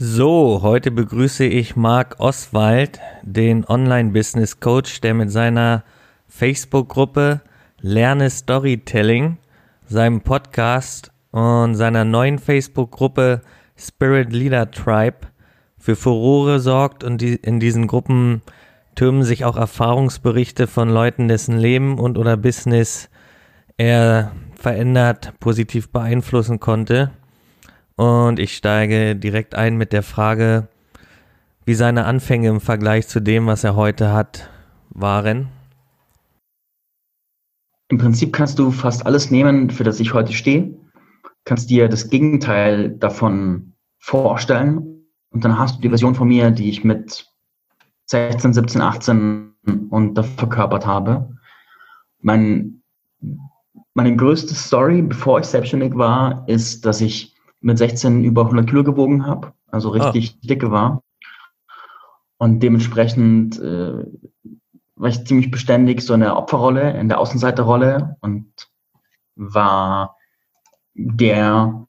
So, heute begrüße ich Marc Oswald, den Online-Business-Coach, der mit seiner Facebook-Gruppe Lerne Storytelling, seinem Podcast und seiner neuen Facebook-Gruppe Spirit Leader Tribe für Furore sorgt und die, in diesen Gruppen türmen sich auch Erfahrungsberichte von Leuten, dessen Leben und oder Business er verändert, positiv beeinflussen konnte. Und ich steige direkt ein mit der Frage, wie seine Anfänge im Vergleich zu dem, was er heute hat, waren. Im Prinzip kannst du fast alles nehmen, für das ich heute stehe, kannst dir das Gegenteil davon vorstellen und dann hast du die Version von mir, die ich mit 16, 17, 18 und verkörpert habe. Mein, meine größte Story, bevor ich selbstständig war, ist, dass ich mit 16 über 100 Kilo gewogen habe, also richtig oh. dicke war. Und dementsprechend äh, war ich ziemlich beständig so in der Opferrolle, in der Außenseiterrolle und war der,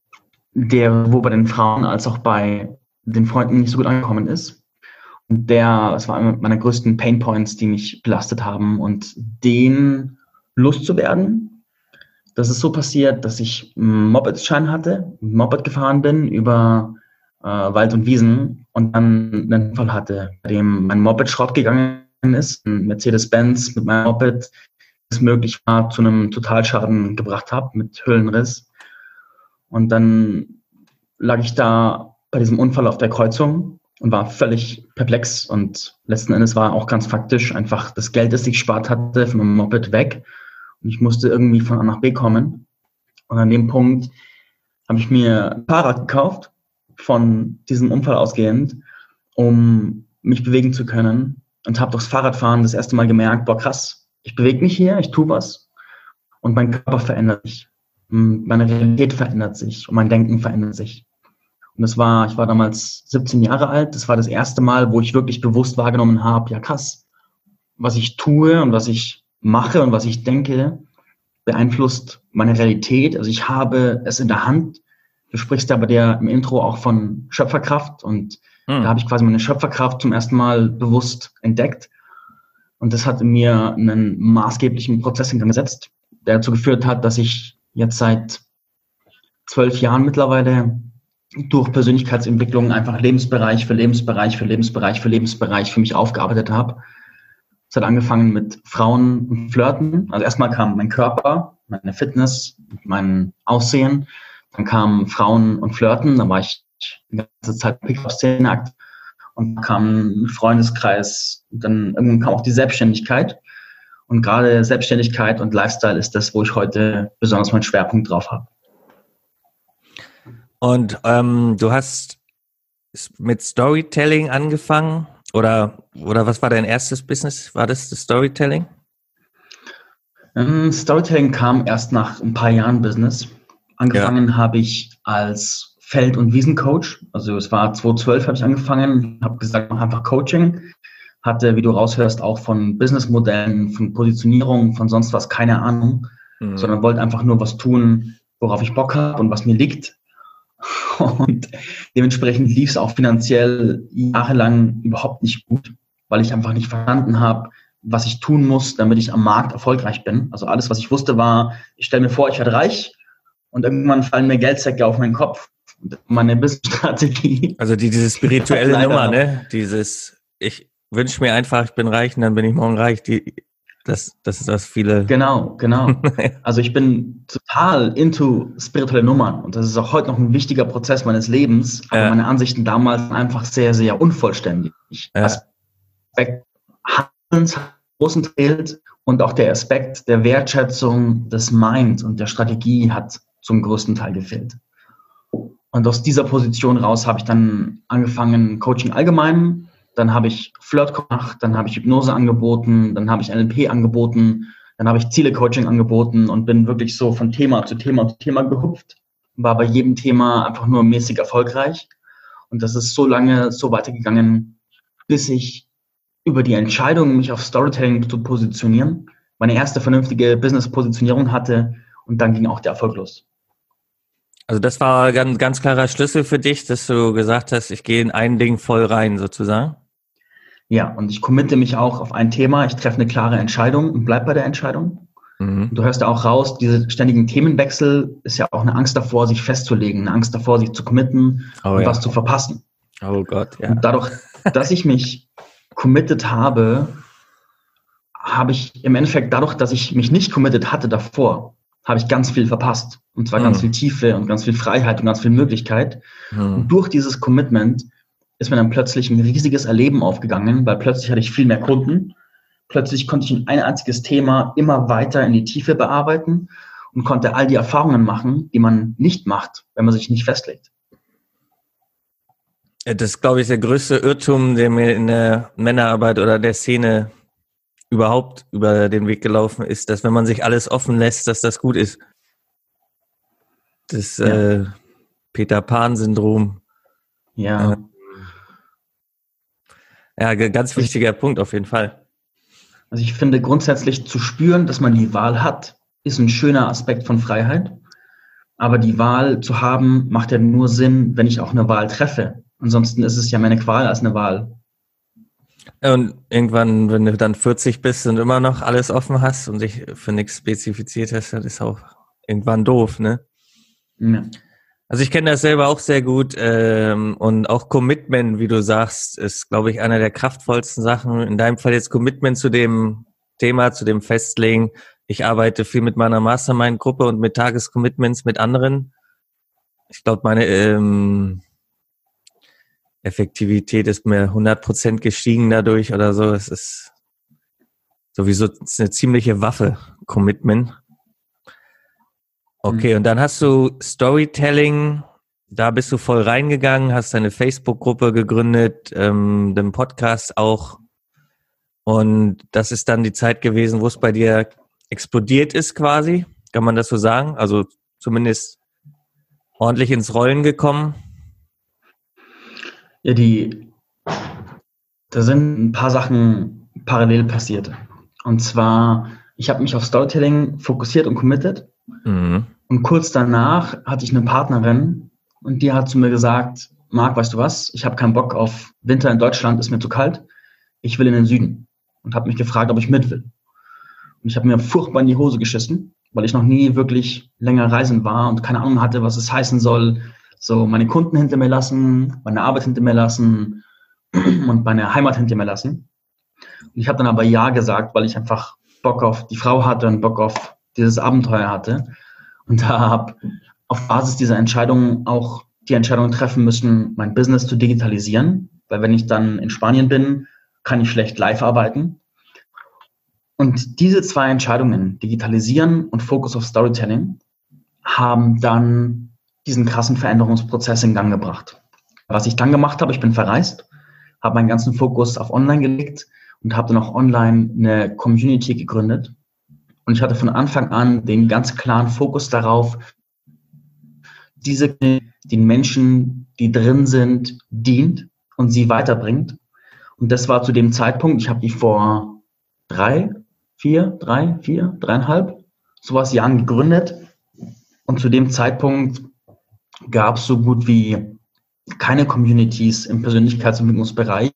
der, wo bei den Frauen als auch bei den Freunden nicht so gut angekommen ist. Und der, das war einer meiner größten Painpoints, die mich belastet haben und den loszuwerden, das ist so passiert, dass ich einen Moped-Schein hatte, Moped gefahren bin über äh, Wald und Wiesen und dann einen Fall hatte, bei dem mein Moped Schrott gegangen ist, ein Mercedes-Benz mit meinem Moped es möglich war, zu einem Totalschaden gebracht habe mit Hüllenriss. Und dann lag ich da bei diesem Unfall auf der Kreuzung und war völlig perplex und letzten Endes war auch ganz faktisch einfach das Geld, das ich gespart hatte, von meinem Moped weg und ich musste irgendwie von A nach B kommen. Und an dem Punkt habe ich mir ein Fahrrad gekauft, von diesem Unfall ausgehend, um mich bewegen zu können. Und habe durchs Fahrradfahren das erste Mal gemerkt, boah krass, ich bewege mich hier, ich tue was und mein Körper verändert sich. Meine Realität verändert sich und mein Denken verändert sich. Und das war, ich war damals 17 Jahre alt, das war das erste Mal, wo ich wirklich bewusst wahrgenommen habe, ja krass, was ich tue und was ich mache und was ich denke, beeinflusst meine Realität. Also ich habe es in der Hand. Du sprichst ja bei dir im Intro auch von Schöpferkraft und hm. da habe ich quasi meine Schöpferkraft zum ersten Mal bewusst entdeckt. Und das hat in mir einen maßgeblichen Prozess in Gang gesetzt, der dazu geführt hat, dass ich jetzt seit zwölf Jahren mittlerweile durch Persönlichkeitsentwicklung einfach Lebensbereich für Lebensbereich für Lebensbereich für Lebensbereich für mich aufgearbeitet habe es hat angefangen mit Frauen und Flirten. Also erstmal kam mein Körper, meine Fitness, mein Aussehen. Dann kamen Frauen und Flirten. Da war ich die ganze Zeit Pickup-Szene akt und dann kam Freundeskreis. Und dann irgendwann kam auch die Selbstständigkeit. Und gerade Selbstständigkeit und Lifestyle ist das, wo ich heute besonders meinen Schwerpunkt drauf habe. Und ähm, du hast mit Storytelling angefangen oder, oder was war dein erstes Business? War das das Storytelling? Ähm, Storytelling kam erst nach ein paar Jahren Business. Angefangen ja. habe ich als Feld- und Wiesencoach. Also es war 2012 habe ich angefangen, habe gesagt, mach einfach Coaching. Hatte, wie du raushörst, auch von Businessmodellen, von Positionierung, von sonst was keine Ahnung, mhm. sondern wollte einfach nur was tun, worauf ich Bock habe und was mir liegt. Und dementsprechend lief es auch finanziell jahrelang überhaupt nicht gut, weil ich einfach nicht verstanden habe, was ich tun muss, damit ich am Markt erfolgreich bin. Also alles, was ich wusste, war, ich stelle mir vor, ich werde reich und irgendwann fallen mir Geldsäcke auf meinen Kopf. Meine Business-Strategie. Also die, diese spirituelle Nummer, ne? Dieses, ich wünsche mir einfach, ich bin reich und dann bin ich morgen reich. Die, das, das ist das viele. Genau, genau. Also ich bin total into spirituelle Nummern und das ist auch heute noch ein wichtiger Prozess meines Lebens. Aber ja. meine Ansichten damals waren einfach sehr, sehr unvollständig. Ja. Aspekt Handelns großen Teil und auch der Aspekt der Wertschätzung des Mind und der Strategie hat zum größten Teil gefehlt. Und aus dieser Position raus habe ich dann angefangen, Coaching allgemein dann habe ich Flirt gemacht, dann habe ich Hypnose angeboten, dann habe ich NLP angeboten, dann habe ich Ziele-Coaching angeboten und bin wirklich so von Thema zu Thema zu Thema gehupft. War bei jedem Thema einfach nur mäßig erfolgreich. Und das ist so lange so weitergegangen, bis ich über die Entscheidung, mich auf Storytelling zu positionieren, meine erste vernünftige Business-Positionierung hatte und dann ging auch der Erfolg los. Also das war ein ganz, ganz klarer Schlüssel für dich, dass du gesagt hast, ich gehe in ein Ding voll rein sozusagen. Ja, und ich committe mich auch auf ein Thema, ich treffe eine klare Entscheidung und bleib bei der Entscheidung. Mhm. Du hörst ja auch raus, diese ständigen Themenwechsel ist ja auch eine Angst davor, sich festzulegen, eine Angst davor, sich zu committen oh, und ja. was zu verpassen. Oh Gott, ja. Und dadurch, dass ich mich committed habe, habe ich im Endeffekt dadurch, dass ich mich nicht committed hatte davor, habe ich ganz viel verpasst. Und zwar mhm. ganz viel Tiefe und ganz viel Freiheit und ganz viel Möglichkeit. Mhm. Und durch dieses Commitment ist mir dann plötzlich ein riesiges Erleben aufgegangen, weil plötzlich hatte ich viel mehr Kunden. Plötzlich konnte ich ein einziges Thema immer weiter in die Tiefe bearbeiten und konnte all die Erfahrungen machen, die man nicht macht, wenn man sich nicht festlegt. Das ist, glaube ich, der größte Irrtum, der mir in der Männerarbeit oder der Szene überhaupt über den Weg gelaufen ist, dass wenn man sich alles offen lässt, dass das gut ist. Das ja. äh, Peter Pan-Syndrom. Ja. Ja, ganz wichtiger Punkt auf jeden Fall. Also ich finde grundsätzlich zu spüren, dass man die Wahl hat, ist ein schöner Aspekt von Freiheit. Aber die Wahl zu haben, macht ja nur Sinn, wenn ich auch eine Wahl treffe. Ansonsten ist es ja meine Qual als eine Wahl. Und irgendwann, wenn du dann 40 bist und immer noch alles offen hast und dich für nichts spezifiziert hast, das ist auch irgendwann doof, ne? Ja. Also ich kenne das selber auch sehr gut ähm, und auch Commitment, wie du sagst, ist, glaube ich, einer der kraftvollsten Sachen. In deinem Fall jetzt Commitment zu dem Thema, zu dem Festlegen. Ich arbeite viel mit meiner Mastermind-Gruppe und mit Tagescommitments mit anderen. Ich glaube, meine ähm, Effektivität ist mir 100% gestiegen dadurch oder so. Es ist sowieso eine ziemliche Waffe, Commitment. Okay, mhm. und dann hast du Storytelling, da bist du voll reingegangen, hast deine Facebook-Gruppe gegründet, ähm, den Podcast auch. Und das ist dann die Zeit gewesen, wo es bei dir explodiert ist quasi. Kann man das so sagen? Also zumindest ordentlich ins Rollen gekommen. Ja, die, da sind ein paar Sachen parallel passiert. Und zwar, ich habe mich auf Storytelling fokussiert und committed. Mhm. Und kurz danach hatte ich eine Partnerin und die hat zu mir gesagt, Marc, weißt du was, ich habe keinen Bock auf Winter in Deutschland, ist mir zu kalt. Ich will in den Süden. Und habe mich gefragt, ob ich mit will. Und ich habe mir furchtbar in die Hose geschissen, weil ich noch nie wirklich länger reisen war und keine Ahnung hatte, was es heißen soll, so meine Kunden hinter mir lassen, meine Arbeit hinter mir lassen und meine Heimat hinter mir lassen. Und ich habe dann aber Ja gesagt, weil ich einfach Bock auf die Frau hatte und Bock auf dieses Abenteuer hatte. Und da habe auf Basis dieser Entscheidung auch die Entscheidung treffen müssen, mein Business zu digitalisieren. Weil wenn ich dann in Spanien bin, kann ich schlecht live arbeiten. Und diese zwei Entscheidungen, digitalisieren und Fokus auf Storytelling, haben dann diesen krassen Veränderungsprozess in Gang gebracht. Was ich dann gemacht habe, ich bin verreist, habe meinen ganzen Fokus auf Online gelegt und habe dann auch online eine Community gegründet. Und ich hatte von Anfang an den ganz klaren Fokus darauf, diese den Menschen, die drin sind, dient und sie weiterbringt. Und das war zu dem Zeitpunkt, ich habe die vor drei, vier, drei, vier, dreieinhalb, sowas Jahren gegründet. Und zu dem Zeitpunkt gab es so gut wie keine Communities im Persönlichkeitsentwicklungsbereich,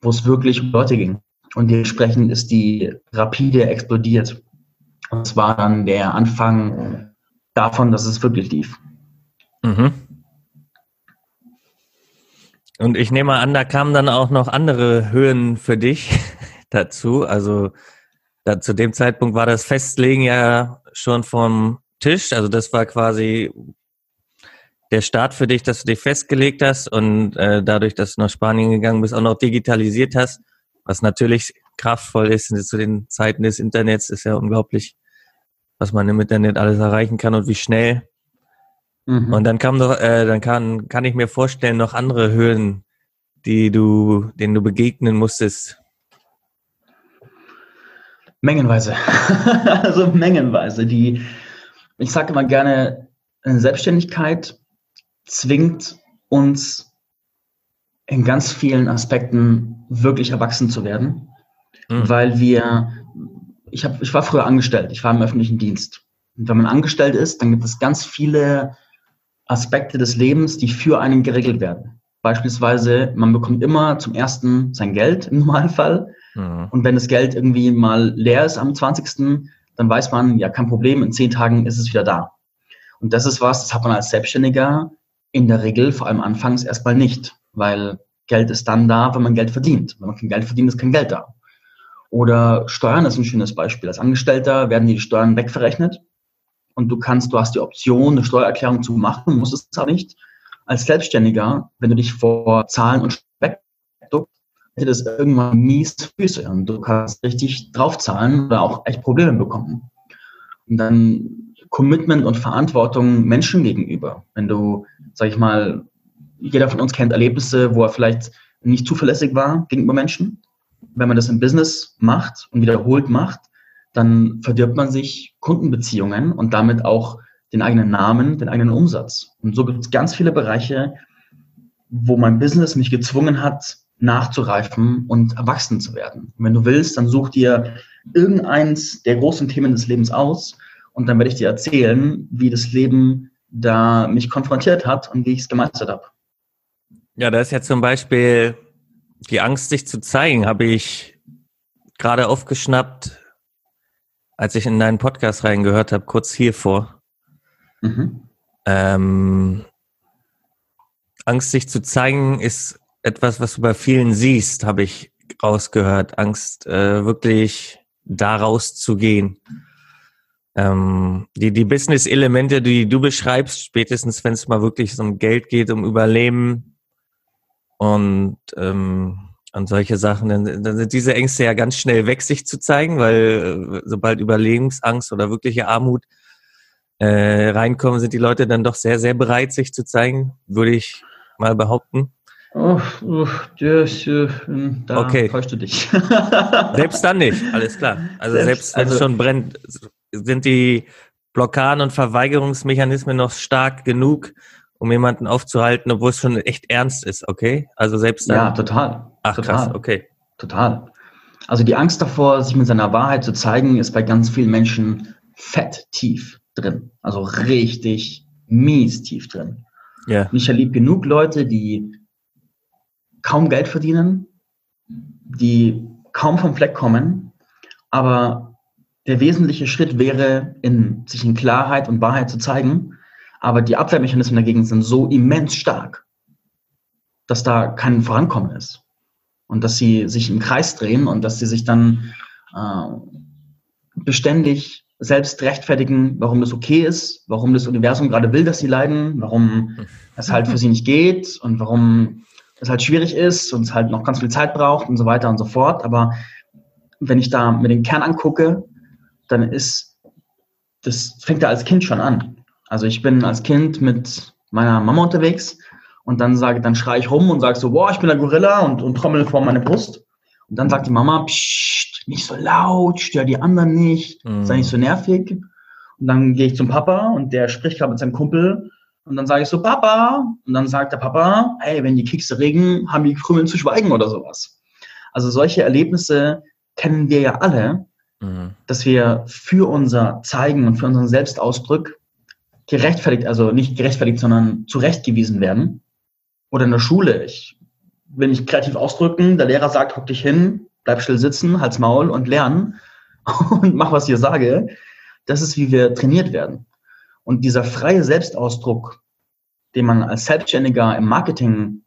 wo es wirklich um Leute ging. Und dementsprechend ist die rapide explodiert. Und es war dann der Anfang davon, dass es wirklich lief. Mhm. Und ich nehme an, da kamen dann auch noch andere Höhen für dich dazu. Also da, zu dem Zeitpunkt war das Festlegen ja schon vom Tisch. Also das war quasi der Start für dich, dass du dich festgelegt hast und äh, dadurch, dass du nach Spanien gegangen bist, auch noch digitalisiert hast, was natürlich kraftvoll ist zu den Zeiten des Internets, ist ja unglaublich, was man im Internet alles erreichen kann und wie schnell. Mhm. Und dann kam doch, äh, dann kann, kann ich mir vorstellen, noch andere Höhen, die du, denen du begegnen musstest. Mengenweise. also mengenweise. Die, ich sage immer gerne, Selbstständigkeit zwingt uns in ganz vielen Aspekten wirklich erwachsen zu werden, mhm. weil wir, ich, hab, ich war früher angestellt, ich war im öffentlichen Dienst. Und wenn man angestellt ist, dann gibt es ganz viele Aspekte des Lebens, die für einen geregelt werden. Beispielsweise, man bekommt immer zum ersten sein Geld im Normalfall. Mhm. Und wenn das Geld irgendwie mal leer ist am 20., dann weiß man, ja, kein Problem, in zehn Tagen ist es wieder da. Und das ist was, das hat man als Selbstständiger in der Regel, vor allem anfangs, erstmal nicht, weil Geld ist dann da, wenn man Geld verdient. Wenn man kein Geld verdient, ist kein Geld da. Oder Steuern ist ein schönes Beispiel. Als Angestellter werden die Steuern wegverrechnet und du kannst, du hast die Option, eine Steuererklärung zu machen, musst es auch nicht. Als Selbstständiger, wenn du dich vor Zahlen und Speck hätte das irgendwann mies Füße und du kannst richtig draufzahlen oder auch echt Probleme bekommen. Und dann Commitment und Verantwortung Menschen gegenüber. Wenn du, sag ich mal, jeder von uns kennt Erlebnisse, wo er vielleicht nicht zuverlässig war gegenüber Menschen. Wenn man das im Business macht und wiederholt macht, dann verdirbt man sich Kundenbeziehungen und damit auch den eigenen Namen, den eigenen Umsatz. Und so gibt es ganz viele Bereiche, wo mein Business mich gezwungen hat, nachzureifen und erwachsen zu werden. Und wenn du willst, dann such dir irgendeins der großen Themen des Lebens aus und dann werde ich dir erzählen, wie das Leben da mich konfrontiert hat und wie ich es gemeistert habe. Ja, da ist ja zum Beispiel die Angst, sich zu zeigen, habe ich gerade aufgeschnappt, als ich in deinen Podcast reingehört habe, kurz hiervor. Mhm. Ähm, Angst, sich zu zeigen, ist etwas, was du bei vielen siehst, habe ich rausgehört. Angst, äh, wirklich da rauszugehen. Ähm, die die Business-Elemente, die du beschreibst, spätestens wenn es mal wirklich um Geld geht, um Überleben und ähm, und solche Sachen, dann, dann sind diese Ängste ja ganz schnell weg, sich zu zeigen, weil äh, sobald Überlebensangst oder wirkliche Armut äh, reinkommen, sind die Leute dann doch sehr, sehr bereit, sich zu zeigen, würde ich mal behaupten. Oh, oh, das, äh, da okay. täuschst du dich. selbst dann nicht, alles klar. Also selbst, selbst wenn also, es schon brennt, sind die Blockaden und Verweigerungsmechanismen noch stark genug, um jemanden aufzuhalten, obwohl es schon echt ernst ist, okay? Also selbst dann. Ja, total. Ach total. krass, okay. Total. Also die Angst davor, sich mit seiner Wahrheit zu zeigen, ist bei ganz vielen Menschen fett tief drin. Also richtig mies tief drin. Ja. Und ich erlebe genug Leute, die kaum Geld verdienen, die kaum vom Fleck kommen, aber der wesentliche Schritt wäre, in, sich in Klarheit und Wahrheit zu zeigen. Aber die Abwehrmechanismen dagegen sind so immens stark, dass da kein Vorankommen ist. Und dass sie sich im Kreis drehen und dass sie sich dann äh, beständig selbst rechtfertigen, warum das okay ist, warum das Universum gerade will, dass sie leiden, warum es halt für sie nicht geht und warum es halt schwierig ist und es halt noch ganz viel Zeit braucht und so weiter und so fort. Aber wenn ich da mir den Kern angucke, dann ist, das fängt ja als Kind schon an. Also ich bin als Kind mit meiner Mama unterwegs und dann sage, dann schreie ich rum und sage so, boah, ich bin der Gorilla und, und trommel vor meine Brust. Und dann sagt die Mama, psst, nicht so laut, stör die anderen nicht, mhm. sei nicht so nervig. Und dann gehe ich zum Papa und der spricht gerade mit seinem Kumpel und dann sage ich so, Papa. Und dann sagt der Papa, hey, wenn die Kekse regen, haben die Krümmeln zu schweigen oder sowas. Also solche Erlebnisse kennen wir ja alle, mhm. dass wir für unser Zeigen und für unseren Selbstausdruck gerechtfertigt, also nicht gerechtfertigt, sondern zurechtgewiesen werden. Oder in der Schule. Ich will mich kreativ ausdrücken. Der Lehrer sagt, hock dich hin, bleib still sitzen, halt's Maul und lernen und mach, was ich sage. Das ist, wie wir trainiert werden. Und dieser freie Selbstausdruck, den man als Selbstständiger im Marketing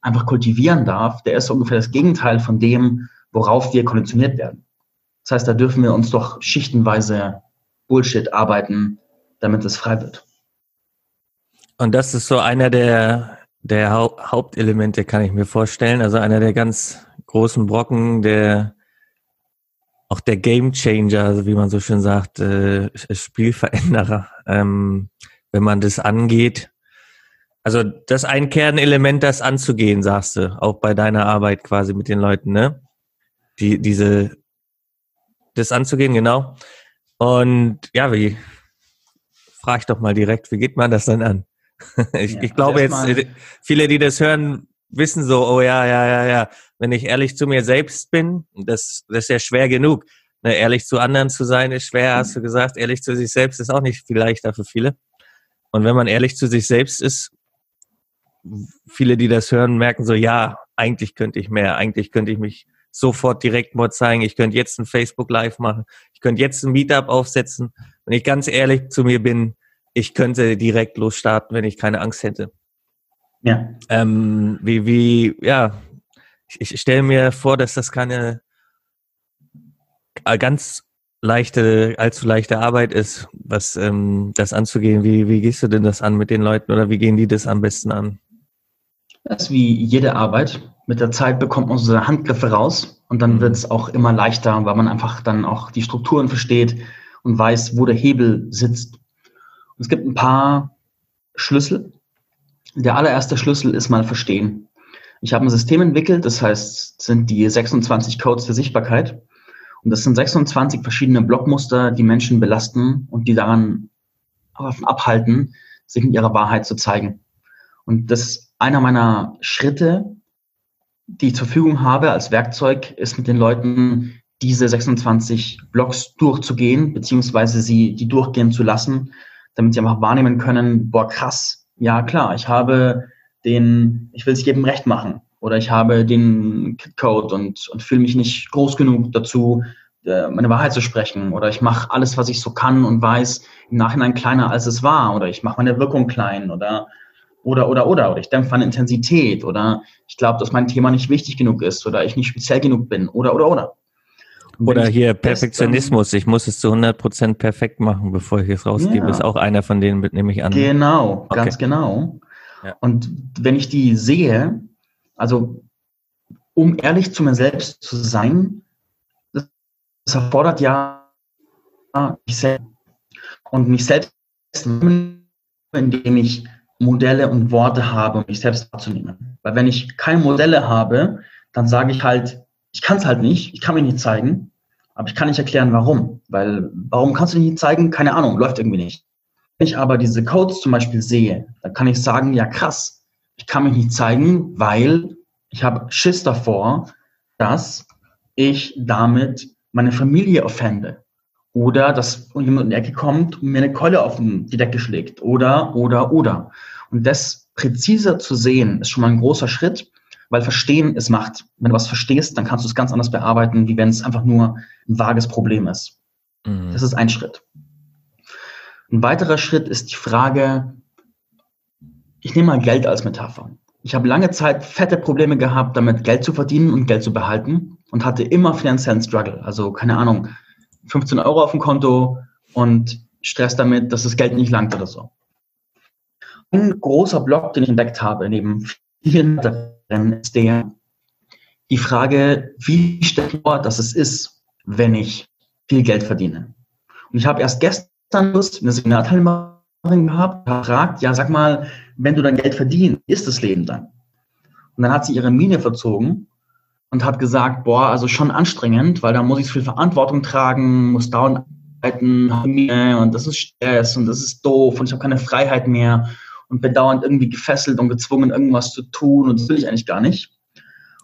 einfach kultivieren darf, der ist ungefähr das Gegenteil von dem, worauf wir konditioniert werden. Das heißt, da dürfen wir uns doch schichtenweise Bullshit arbeiten, damit es frei wird. Und das ist so einer der der Hau Hauptelemente, kann ich mir vorstellen. Also einer der ganz großen Brocken, der auch der Game Changer, also wie man so schön sagt, äh, Spielveränderer, ähm, wenn man das angeht. Also das ein Kernelement, das anzugehen, sagst du, auch bei deiner Arbeit quasi mit den Leuten, ne? Die, diese, das anzugehen, genau. Und ja, wie, frag ich doch mal direkt, wie geht man das dann an? ich, ja, ich glaube jetzt, äh, viele, die das hören, wissen so, oh ja, ja, ja, ja, wenn ich ehrlich zu mir selbst bin, das, das ist ja schwer genug. Ne, ehrlich zu anderen zu sein ist schwer, hast du gesagt. Ehrlich zu sich selbst ist auch nicht viel leichter für viele. Und wenn man ehrlich zu sich selbst ist, viele, die das hören, merken so, ja, eigentlich könnte ich mehr, eigentlich könnte ich mich sofort direkt mal zeigen, ich könnte jetzt ein Facebook Live machen, ich könnte jetzt ein Meetup aufsetzen. Wenn ich ganz ehrlich zu mir bin, ich könnte direkt losstarten, wenn ich keine Angst hätte. Ja. Ähm, wie, wie, ja, ich, ich stelle mir vor, dass das keine ganz leichte, allzu leichte Arbeit ist, was ähm, das anzugehen. Wie, wie gehst du denn das an mit den Leuten oder wie gehen die das am besten an? Das ist wie jede Arbeit. Mit der Zeit bekommt man so seine Handgriffe raus und dann mhm. wird es auch immer leichter, weil man einfach dann auch die Strukturen versteht und weiß, wo der Hebel sitzt. Und es gibt ein paar Schlüssel. Der allererste Schlüssel ist mal verstehen. Ich habe ein System entwickelt, das heißt, sind die 26 Codes der Sichtbarkeit. Und das sind 26 verschiedene Blockmuster, die Menschen belasten und die daran abhalten, sich in ihrer Wahrheit zu zeigen. Und das ist einer meiner Schritte, die ich zur Verfügung habe als Werkzeug, ist mit den Leuten diese 26 Blocks durchzugehen, beziehungsweise sie die durchgehen zu lassen, damit sie einfach wahrnehmen können, boah, krass, ja klar, ich habe den, ich will es jedem recht machen oder ich habe den Code und, und fühle mich nicht groß genug dazu, äh, meine Wahrheit zu sprechen oder ich mache alles, was ich so kann und weiß im Nachhinein kleiner, als es war oder ich mache meine Wirkung klein oder oder oder oder oder ich dämpfe meine Intensität oder ich glaube, dass mein Thema nicht wichtig genug ist oder ich nicht speziell genug bin oder oder oder. Oder hier Perfektionismus. Ich muss es zu 100% perfekt machen, bevor ich es rausgebe. Ja. Ist auch einer von denen, nehme ich an. Genau, okay. ganz genau. Ja. Und wenn ich die sehe, also um ehrlich zu mir selbst zu sein, das erfordert ja mich selbst und mich selbst, indem ich Modelle und Worte habe, um mich selbst wahrzunehmen. Weil wenn ich keine Modelle habe, dann sage ich halt, ich kann es halt nicht, ich kann mich nicht zeigen, aber ich kann nicht erklären, warum. Weil, warum kannst du nicht zeigen? Keine Ahnung, läuft irgendwie nicht. Wenn ich aber diese Codes zum Beispiel sehe, dann kann ich sagen, ja krass, ich kann mich nicht zeigen, weil ich habe Schiss davor, dass ich damit meine Familie offende. Oder dass jemand in die Ecke kommt und mir eine Keule auf die Decke schlägt. Oder, oder, oder. Und das präziser zu sehen, ist schon mal ein großer Schritt, weil Verstehen ist Macht. Wenn du was verstehst, dann kannst du es ganz anders bearbeiten, wie wenn es einfach nur ein vages Problem ist. Mhm. Das ist ein Schritt. Ein weiterer Schritt ist die Frage, ich nehme mal Geld als Metapher. Ich habe lange Zeit fette Probleme gehabt, damit Geld zu verdienen und Geld zu behalten und hatte immer finanziellen Struggle. Also keine Ahnung, 15 Euro auf dem Konto und Stress damit, dass das Geld nicht langt oder so. Ein großer Block, den ich entdeckt habe, neben vielen dann ist der die Frage, wie stelle ich vor, dass es ist, wenn ich viel Geld verdiene. Und ich habe erst gestern eine Seminarteilnehmerin gehabt, gefragt, ja, sag mal, wenn du dein Geld verdienst, ist das Leben dann? Und dann hat sie ihre Miene verzogen und hat gesagt, boah, also schon anstrengend, weil da muss ich viel Verantwortung tragen, muss dauernd arbeiten und das ist Stress und das ist doof und ich habe keine Freiheit mehr und bin dauernd irgendwie gefesselt und gezwungen, irgendwas zu tun und das will ich eigentlich gar nicht.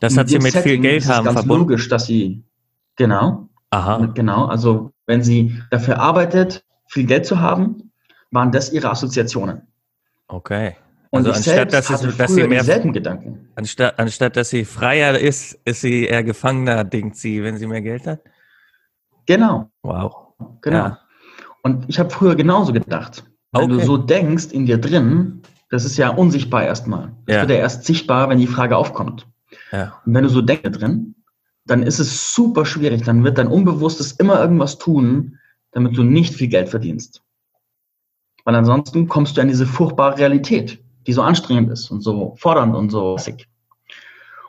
Das und hat sie mit Setting viel Geld haben ganz verbunden. logisch, dass sie, genau, Aha. genau, also wenn sie dafür arbeitet, viel Geld zu haben, waren das ihre Assoziationen. Okay. Und also anstatt, dass, es, dass sie mehr dieselben Gedanken. Anstatt, anstatt dass sie freier ist, ist sie eher Gefangener, denkt sie, wenn sie mehr Geld hat? Genau. Wow. Genau. Ja. Und ich habe früher genauso gedacht. Wenn okay. du so denkst in dir drin, das ist ja unsichtbar erstmal. Das ja. wird ja erst sichtbar, wenn die Frage aufkommt. Ja. Und wenn du so denkst drin, dann ist es super schwierig. Dann wird dein Unbewusstes immer irgendwas tun, damit du nicht viel Geld verdienst. Weil ansonsten kommst du in diese furchtbare Realität, die so anstrengend ist und so fordernd und so lässig.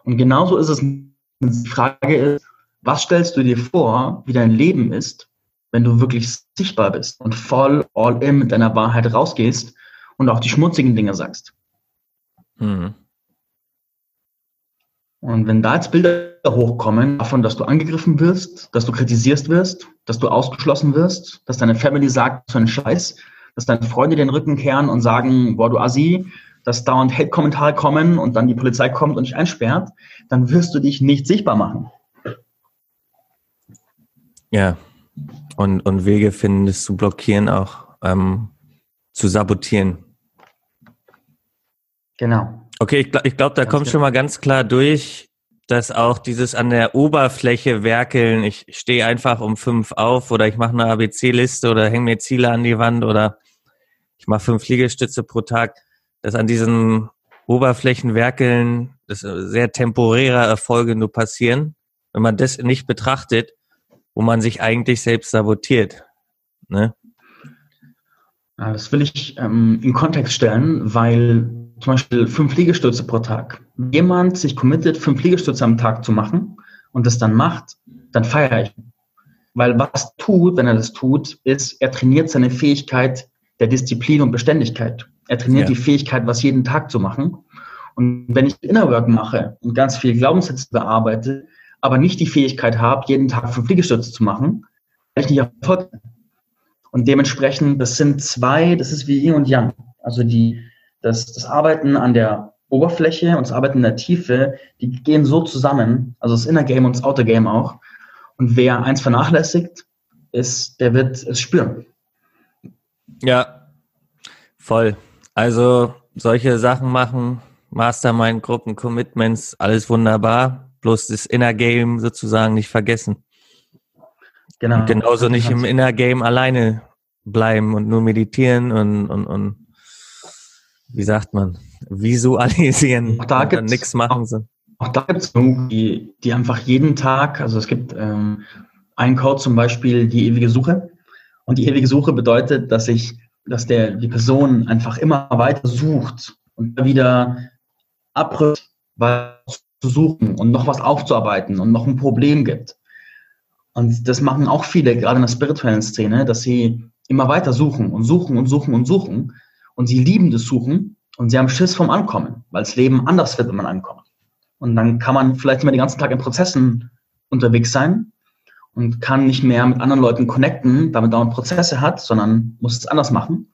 Und genauso ist es, die Frage ist, was stellst du dir vor, wie dein Leben ist, wenn du wirklich sichtbar bist und voll all in mit deiner Wahrheit rausgehst und auch die schmutzigen Dinge sagst. Mhm. Und wenn da jetzt Bilder hochkommen davon, dass du angegriffen wirst, dass du kritisierst wirst, dass du ausgeschlossen wirst, dass deine Family sagt, so ein Scheiß, dass deine Freunde den Rücken kehren und sagen, boah, du Assi, dass dauernd Hate-Kommentare kommen und dann die Polizei kommt und dich einsperrt, dann wirst du dich nicht sichtbar machen. Ja, und, und Wege finden, es zu blockieren, auch ähm, zu sabotieren. Genau. Okay, ich glaube, ich glaub, da Ganz kommt genau. schon mal ganz klar durch, dass auch dieses an der Oberfläche werkeln, ich stehe einfach um fünf auf oder ich mache eine ABC-Liste oder hänge mir Ziele an die Wand oder ich mache fünf Liegestütze pro Tag, dass an diesen Oberflächenwerkeln das sehr temporäre Erfolge nur passieren, wenn man das nicht betrachtet, wo man sich eigentlich selbst sabotiert. Ne? Ja, Das will ich ähm, in Kontext stellen, weil zum Beispiel fünf Liegestütze pro Tag. Wenn jemand sich committet, fünf Liegestütze am Tag zu machen und das dann macht, dann feiere ich. ihn. Weil was tut, wenn er das tut, ist, er trainiert seine Fähigkeit der Disziplin und Beständigkeit. Er trainiert Ja. die Fähigkeit, was jeden Tag zu machen. Und wenn ich Innerwork mache und ganz viel Glaubenssätze bearbeite, aber nicht die Fähigkeit habe, jeden Tag fünf Liegestütze zu machen, werde ich nicht erfolgreich. Und dementsprechend, das sind zwei, das ist wie Yin und Yang. Also die, das, das Arbeiten an der Oberfläche und das Arbeiten in der Tiefe, die gehen so zusammen, also das Inner Game und das Outer Game auch. Und wer eins vernachlässigt, ist, der wird es spüren. Ja, voll. Also solche Sachen machen, Mastermind-Gruppen, Commitments, alles wunderbar. Bloß das Inner Game sozusagen nicht vergessen. Genau. Und genauso nicht im Inner Game alleine bleiben und nur meditieren und, und, und wie sagt man, visualisieren Auch da und dann nichts machen. So. Auch da gibt es genug, die, die einfach jeden Tag, also es gibt ähm, einen Code zum Beispiel, die ewige Suche. Und die ewige Suche bedeutet, dass ich, dass der, die Person einfach immer weiter sucht und immer wieder abrückt, was zu suchen und noch was aufzuarbeiten und noch ein Problem gibt. Und das machen auch viele, gerade in der spirituellen Szene, dass sie immer weiter suchen und suchen und suchen und suchen. Und sie lieben das Suchen und sie haben Schiss vom Ankommen, weil das Leben anders wird, wenn man ankommt. Und dann kann man vielleicht immer den ganzen Tag in Prozessen unterwegs sein und kann nicht mehr mit anderen Leuten connecten, damit man Prozesse hat, sondern muss es anders machen.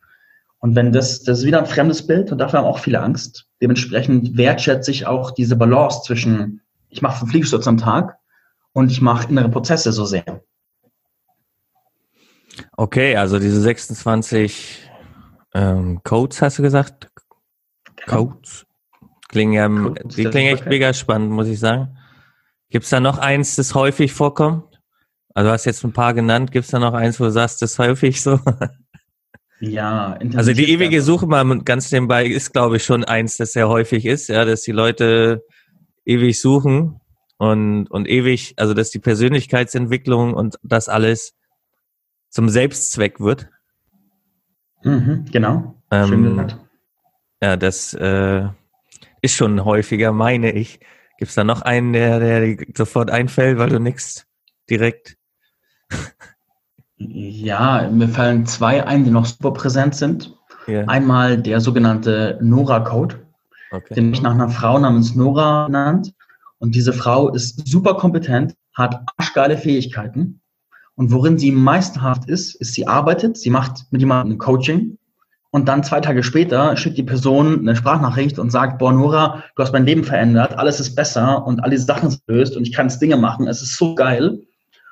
Und wenn das, das ist wieder ein fremdes Bild und dafür haben auch viele Angst. Dementsprechend wertschätze ich auch diese Balance zwischen, ich mache fünf Liegestütze am Tag und ich mache innere Prozesse so sehr. Okay, also diese 26 ähm, Codes hast du gesagt? Codes? Klingen ja, Codes die der klingen echt Sichtbarkeit. mega spannend, muss ich sagen. Gibt es da noch eins, das häufig vorkommt? Also du hast jetzt ein paar genannt. Gibt es da noch eins, wo du sagst, das ist häufig so? Ja, Also die ewige. Suche mal ganz nebenbei ist, glaube ich, schon eins, das sehr häufig ist, ja, dass die Leute ewig suchen und, und ewig, also dass die Persönlichkeitsentwicklung und das alles zum Selbstzweck wird. Mhm, genau. Schön Ähm, gesagt. ja, das äh, ist schon häufiger, meine ich. Gibt es da noch einen, der, der dir sofort einfällt, weil du nix direkt. Ja, mir fallen zwei ein, die noch super präsent sind. Ja, Einmal der sogenannte Nora-Code, okay. den ich nach einer Frau namens Nora genannt. Und diese Frau ist super kompetent, hat arschgeile Fähigkeiten. Und worin sie meisterhaft ist, ist, sie arbeitet, sie macht mit jemandem ein Coaching. Und dann zwei Tage später schickt die Person eine Sprachnachricht und sagt, boah, Nora, du hast mein Leben verändert, alles ist besser und alle Sachen sind löst und ich kann Dinge machen, es ist so geil.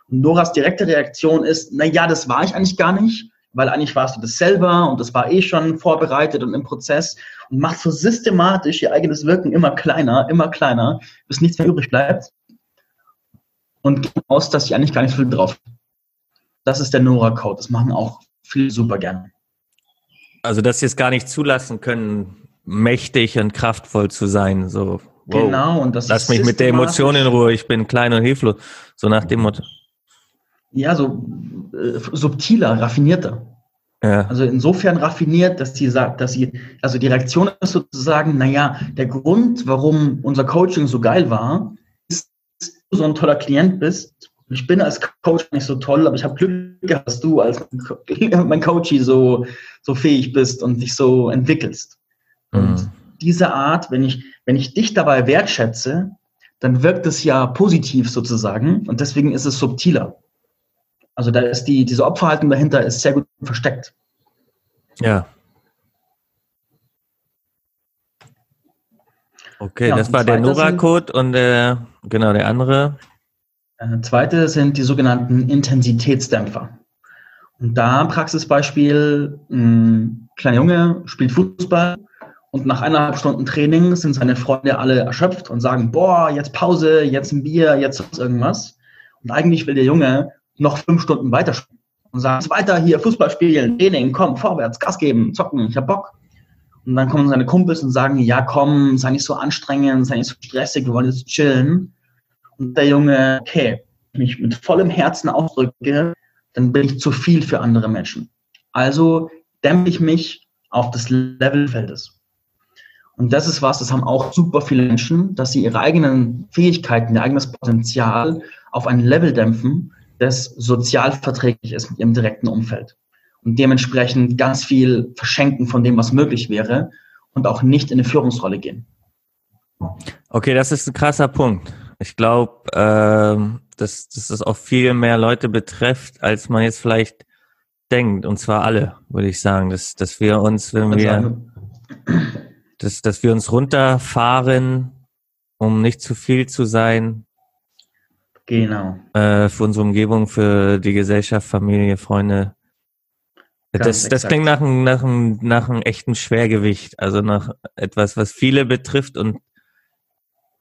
Und Noras direkte Reaktion ist, na ja, das war ich eigentlich gar nicht, weil eigentlich warst du das selber und das war eh schon vorbereitet und im Prozess und macht so systematisch ihr eigenes Wirken immer kleiner, immer kleiner, bis nichts mehr übrig bleibt und geht aus, dass sie eigentlich gar nicht so viel drauf. Das ist der Nora-Code. Das machen auch viele super gerne. Also, dass sie es gar nicht zulassen können, mächtig und kraftvoll zu sein. So, wow. Genau, und das Lass mich mit der Emotion in Ruhe, ich bin klein und hilflos. So nach dem Motto. Ja, so äh, subtiler, raffinierter. Ja, Also insofern raffiniert, dass sie sagt, dass sie, also die Reaktion ist sozusagen, naja, der Grund, warum unser Coaching so geil war, ist, dass du so ein toller Klient bist. Ich bin als Coach nicht so toll, aber ich habe Glück gehabt, dass du als mein Coachie so, so fähig bist und dich so entwickelst. Und Mhm. diese Art, wenn ich, wenn ich dich dabei wertschätze, dann wirkt es ja positiv sozusagen und deswegen ist es subtiler. Also da ist die, diese Opferhaltung dahinter ist sehr gut versteckt. ja. Okay, Ja, das und war der Nora-Code und der, genau, der andere. Äh, Zweite sind die sogenannten Intensitätsdämpfer. Und da Praxisbeispiel, ein kleiner Junge spielt Fußball Und nach eineinhalb Stunden Training sind seine Freunde alle erschöpft und sagen, boah, jetzt Pause, jetzt ein Bier, jetzt irgendwas. Und eigentlich will der Junge noch fünf Stunden weiterspielen und sagt, weiter hier, Fußball spielen, Training, komm, vorwärts, Gas geben, zocken, ich hab Bock. Und dann kommen seine Kumpels und sagen, ja komm, sei nicht so anstrengend, sei nicht so stressig, wir wollen jetzt chillen. Und der Junge, okay, mich mit vollem Herzen ausdrücke, dann bin ich zu viel für andere Menschen. Also dämpfe ich mich auf das Level Feldes. Und das ist was, das haben auch super viele Menschen, dass sie ihre eigenen Fähigkeiten, ihr eigenes Potenzial auf ein Level dämpfen, das sozial verträglich ist mit ihrem direkten Umfeld. Und dementsprechend ganz viel verschenken von dem, was möglich wäre und auch nicht in eine Führungsrolle gehen. Okay, das ist ein krasser Punkt. Ich glaube, äh, dass, dass das auch viel mehr Leute betrifft, als man jetzt vielleicht denkt. Und zwar alle, würde ich sagen, dass, dass wir uns, wenn wir, dass, dass wir uns runterfahren, um nicht zu viel zu sein. Genau. Äh, für unsere Umgebung, für die Gesellschaft, Familie, Freunde. das, das klingt nach einem, nach, einem, nach einem echten Schwergewicht, also nach etwas, was viele betrifft und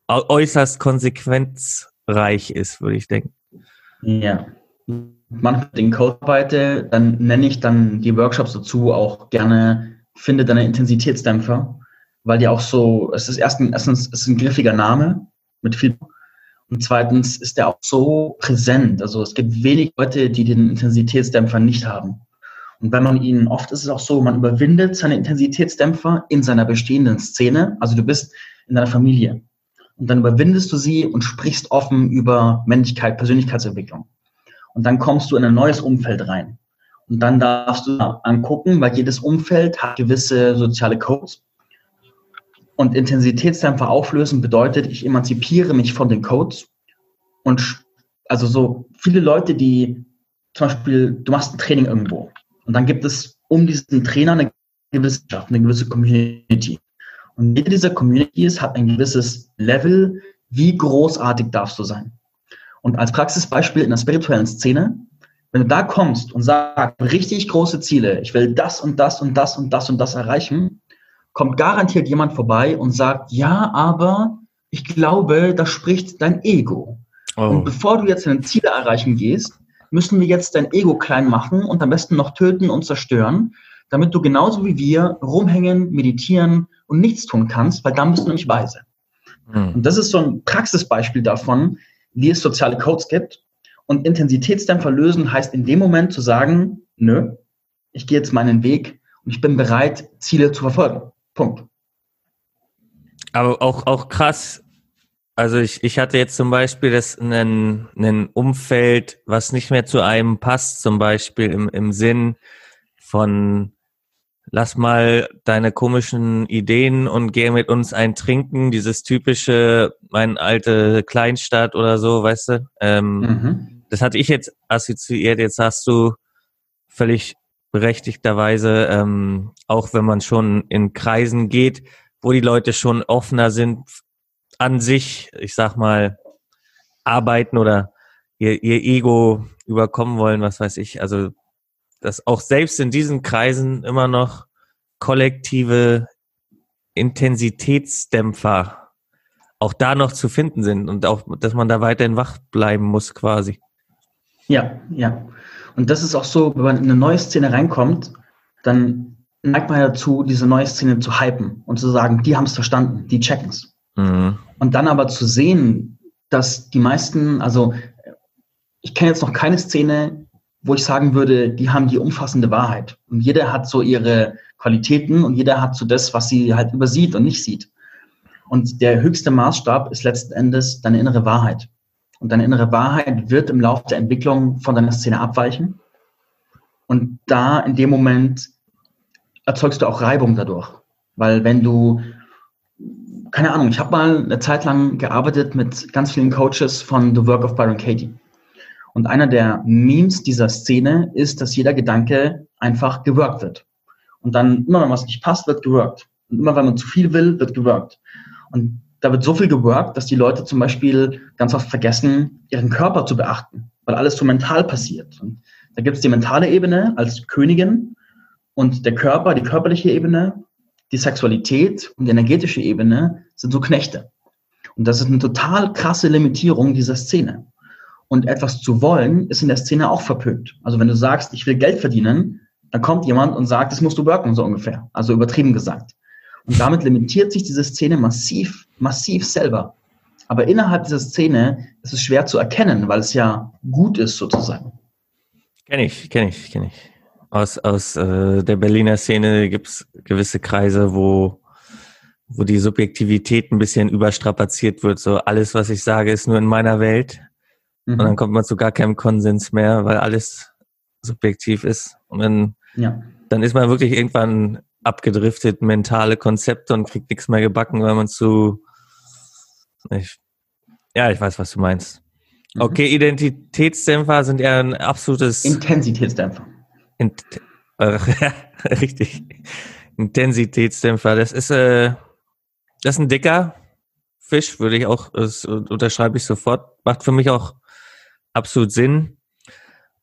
äußerst konsequenzreich ist, würde ich denken. Ja. Manchmal den Code arbeite, dann nenne ich dann die Workshops dazu auch gerne, finde deine Intensitätsdämpfer, weil die auch so, es ist erstens, erstens es ist ein griffiger Name mit viel und zweitens ist der auch so präsent. Also es gibt wenig Leute, die den Intensitätsdämpfer nicht haben. Und wenn man ihn, oft ist es auch so, man überwindet seine Intensitätsdämpfer in seiner bestehenden Szene. Also du bist in deiner Familie und dann überwindest du sie und sprichst offen über Männlichkeit, Persönlichkeitsentwicklung. Und dann kommst du in ein neues Umfeld rein. Und dann darfst du angucken, weil jedes Umfeld hat gewisse soziale Codes. Und Intensitätsdämpfer auflösen bedeutet, ich emanzipiere mich von den Codes. Und also so viele Leute, die zum Beispiel, du machst ein Training irgendwo. Und dann gibt es um diesen Trainer eine gewisse, eine gewisse Community. Und jede dieser Communities hat ein gewisses Level, wie großartig darfst du sein. Und als Praxisbeispiel in der spirituellen Szene, wenn du da kommst und sagst, richtig große Ziele, ich will das und das und das und das und das erreichen, kommt garantiert jemand vorbei und sagt, ja, aber ich glaube, da spricht dein Ego. Oh. Und bevor du jetzt deine Ziele erreichen gehst, müssen wir jetzt dein Ego klein machen und am besten noch töten und zerstören, damit du genauso wie wir rumhängen, meditieren und nichts tun kannst, weil dann bist du nämlich weise. Mhm. Und das ist so ein Praxisbeispiel davon, wie es soziale Codes gibt. Und Intensitätsdämpfer lösen heißt in dem Moment zu sagen, nö, ich gehe jetzt meinen Weg und ich bin bereit, Ziele zu verfolgen. Punkt. Aber auch, auch krass. Also ich, ich hatte jetzt zum Beispiel das ein, ein Umfeld, was nicht mehr zu einem passt, zum Beispiel im, im Sinn von lass mal deine komischen Ideen und geh mit uns ein Trinken, dieses typische, mein alte Kleinstadt oder so, weißt du? Ähm, mhm. Das hatte ich jetzt assoziiert, jetzt hast du völlig berechtigterweise, ähm, auch wenn man schon in Kreisen geht, wo die Leute schon offener sind an sich, ich sag mal, arbeiten oder ihr, ihr Ego überkommen wollen, was weiß ich. Also dass auch selbst in diesen Kreisen immer noch kollektive Intensitätsdämpfer auch da noch zu finden sind und auch, dass man da weiterhin wach bleiben muss quasi. Ja, ja. Und das ist auch so, wenn man in eine neue Szene reinkommt, dann neigt man dazu, diese neue Szene zu hypen und zu sagen, die haben es verstanden, die checken es. Mhm. Und dann aber zu sehen, dass die meisten, also ich kenne jetzt noch keine Szene, wo ich sagen würde, die haben die umfassende Wahrheit. Und jeder hat so ihre Qualitäten und jeder hat so das, was sie halt übersieht und nicht sieht. Und der höchste Maßstab ist letzten Endes deine innere Wahrheit. Und deine innere Wahrheit wird im Laufe der Entwicklung von deiner Szene abweichen. Und da in dem Moment erzeugst du auch Reibung dadurch. Weil wenn du, keine Ahnung, ich habe mal eine Zeit lang gearbeitet mit ganz vielen Coaches von The Work of Byron Katie. Und einer der Memes dieser Szene ist, dass jeder Gedanke einfach geworkt wird. Und dann, immer wenn was nicht passt, wird geworkt. Und immer wenn man zu viel will, wird geworkt. Und da wird so viel geworkt, dass die Leute zum Beispiel ganz oft vergessen, ihren Körper zu beachten, weil alles so mental passiert. Und da gibt es die mentale Ebene als Königin und der Körper, die körperliche Ebene, die Sexualität und die energetische Ebene sind so Knechte. Und das ist eine total krasse Limitierung dieser Szene. Und etwas zu wollen, ist in der Szene auch verpönt. Also wenn du sagst, ich will Geld verdienen, dann kommt jemand und sagt, das musst du worken, so ungefähr. Also übertrieben gesagt. Und damit limitiert sich diese Szene massiv, massiv selber. Aber innerhalb dieser Szene ist es schwer zu erkennen, weil es ja gut ist sozusagen. Kenne ich, kenne ich, kenne ich. Aus, aus äh, der Berliner Szene gibt es gewisse Kreise, wo, wo die Subjektivität ein bisschen überstrapaziert wird. So alles, was ich sage, ist nur in meiner Welt. Mhm. Und dann kommt man zu gar keinem Konsens mehr, weil alles subjektiv ist. Und dann, ja. dann ist man wirklich irgendwann abgedriftet, mentale Konzepte und kriegt nichts mehr gebacken, weil man zu, ich, ja, ich weiß, was du meinst. Mhm. Okay, Identitätsdämpfer sind eher ein absolutes Intensitätsdämpfer. Int äh, richtig. Intensitätsdämpfer. Das ist, äh, das ist ein dicker Fisch, würde ich auch, das unterschreibe ich sofort. Macht für mich auch absolut Sinn.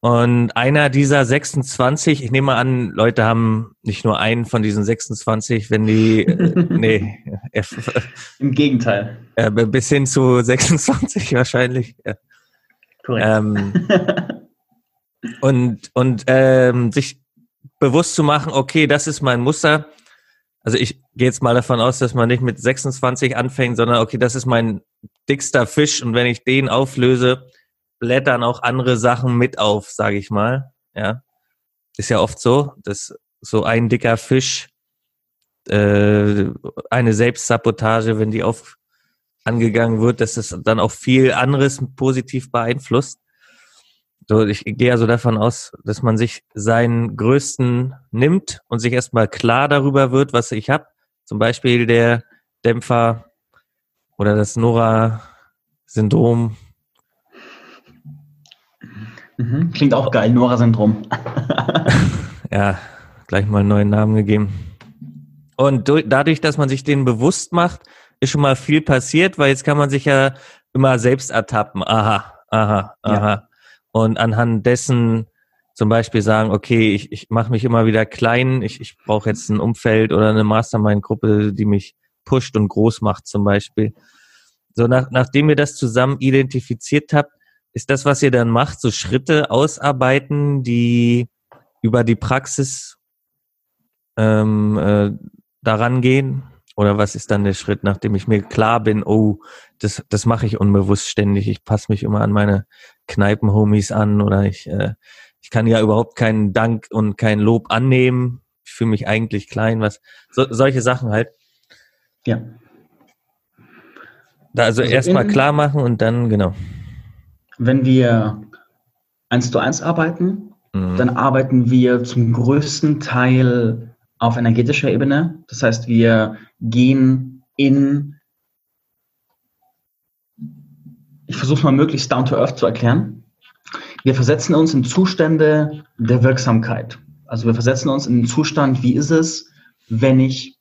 Und einer dieser 26, ich nehme an, Leute haben nicht nur einen von diesen 26, wenn die, äh, nee. Im Gegenteil. Äh, bis hin zu 26 wahrscheinlich. Ja. Korrekt. Ähm, und und ähm, sich bewusst zu machen, okay, das ist mein Muster. Also ich gehe jetzt mal davon aus, dass man nicht mit 26 anfängt, sondern okay, das ist mein dickster Fisch und wenn ich den auflöse, blättern auch andere Sachen mit auf, sage ich mal. Ja, ist ja oft so, dass so ein dicker Fisch äh, eine Selbstsabotage, wenn die auf angegangen wird, dass das dann auch viel anderes positiv beeinflusst. So, ich gehe also davon aus, dass man sich seinen größten nimmt und sich erstmal klar darüber wird, was ich habe. Zum Beispiel der Dämpfer oder das Nora-Syndrom Mhm. Klingt auch geil, Nora-Syndrom. ja, gleich mal einen neuen Namen gegeben. Und dadurch, dass man sich den bewusst macht, ist schon mal viel passiert, weil jetzt kann man sich ja immer selbst ertappen. Aha, aha, aha. Ja. Und anhand dessen zum Beispiel sagen, okay, ich, ich mache mich immer wieder klein, ich, ich brauche jetzt ein Umfeld oder eine Mastermind-Gruppe, die mich pusht und groß macht zum Beispiel. So, nach, nachdem ihr das zusammen identifiziert habt, ist das, was ihr dann macht, so Schritte ausarbeiten, die über die Praxis ähm, äh, daran gehen? Oder was ist dann der Schritt, nachdem ich mir klar bin, oh, das, das mache ich unbewusst ständig. Ich passe mich immer an meine Kneipenhomies an oder ich, äh, ich kann ja überhaupt keinen Dank und kein Lob annehmen. Ich fühle mich eigentlich klein, was so, solche Sachen halt. Ja. Da also, also erstmal klar machen und dann, genau wenn wir eins zu eins arbeiten, mhm. dann arbeiten wir zum größten Teil auf energetischer Ebene. Das heißt, wir gehen in, ich versuche mal möglichst down to earth zu erklären. Wir versetzen uns in Zustände der Wirksamkeit. Also wir versetzen uns in den Zustand, wie ist es, wenn ich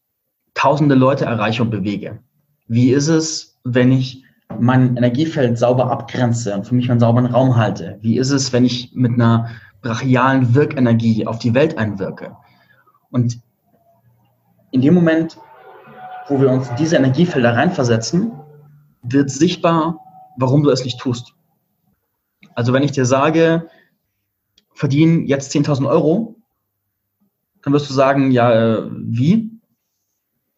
tausende Leute erreiche und bewege? Wie ist es, wenn ich mein Energiefeld sauber abgrenze und für mich einen sauberen Raum halte? Wie ist es, wenn ich mit einer brachialen Wirkenergie auf die Welt einwirke? Und in dem Moment, wo wir uns diese Energiefelder reinversetzen, wird sichtbar, warum du es nicht tust. Also wenn ich dir sage, verdiene jetzt 10.000 Euro, dann wirst du sagen, ja, äh, wie?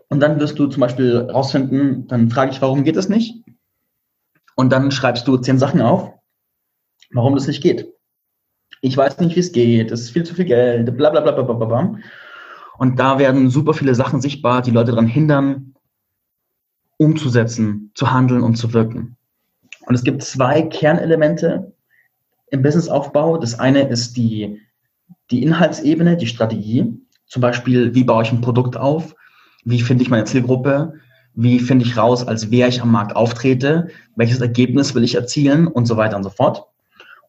Und dann wirst du zum Beispiel rausfinden, dann frage ich, warum geht das nicht? Und dann schreibst du zehn Sachen auf, warum das nicht geht. Ich weiß nicht, wie es geht, es ist viel zu viel Geld, bla bla bla bla bla bla. Und da werden super viele Sachen sichtbar, die Leute daran hindern, umzusetzen, zu handeln und zu wirken. Und es gibt zwei Kernelemente im Businessaufbau. Das eine ist die, die Inhaltsebene, die Strategie. Zum Beispiel, wie baue ich ein Produkt auf? Wie finde ich meine Zielgruppe? Wie finde ich raus, als wer ich am Markt auftrete, welches Ergebnis will ich erzielen und so weiter und so fort.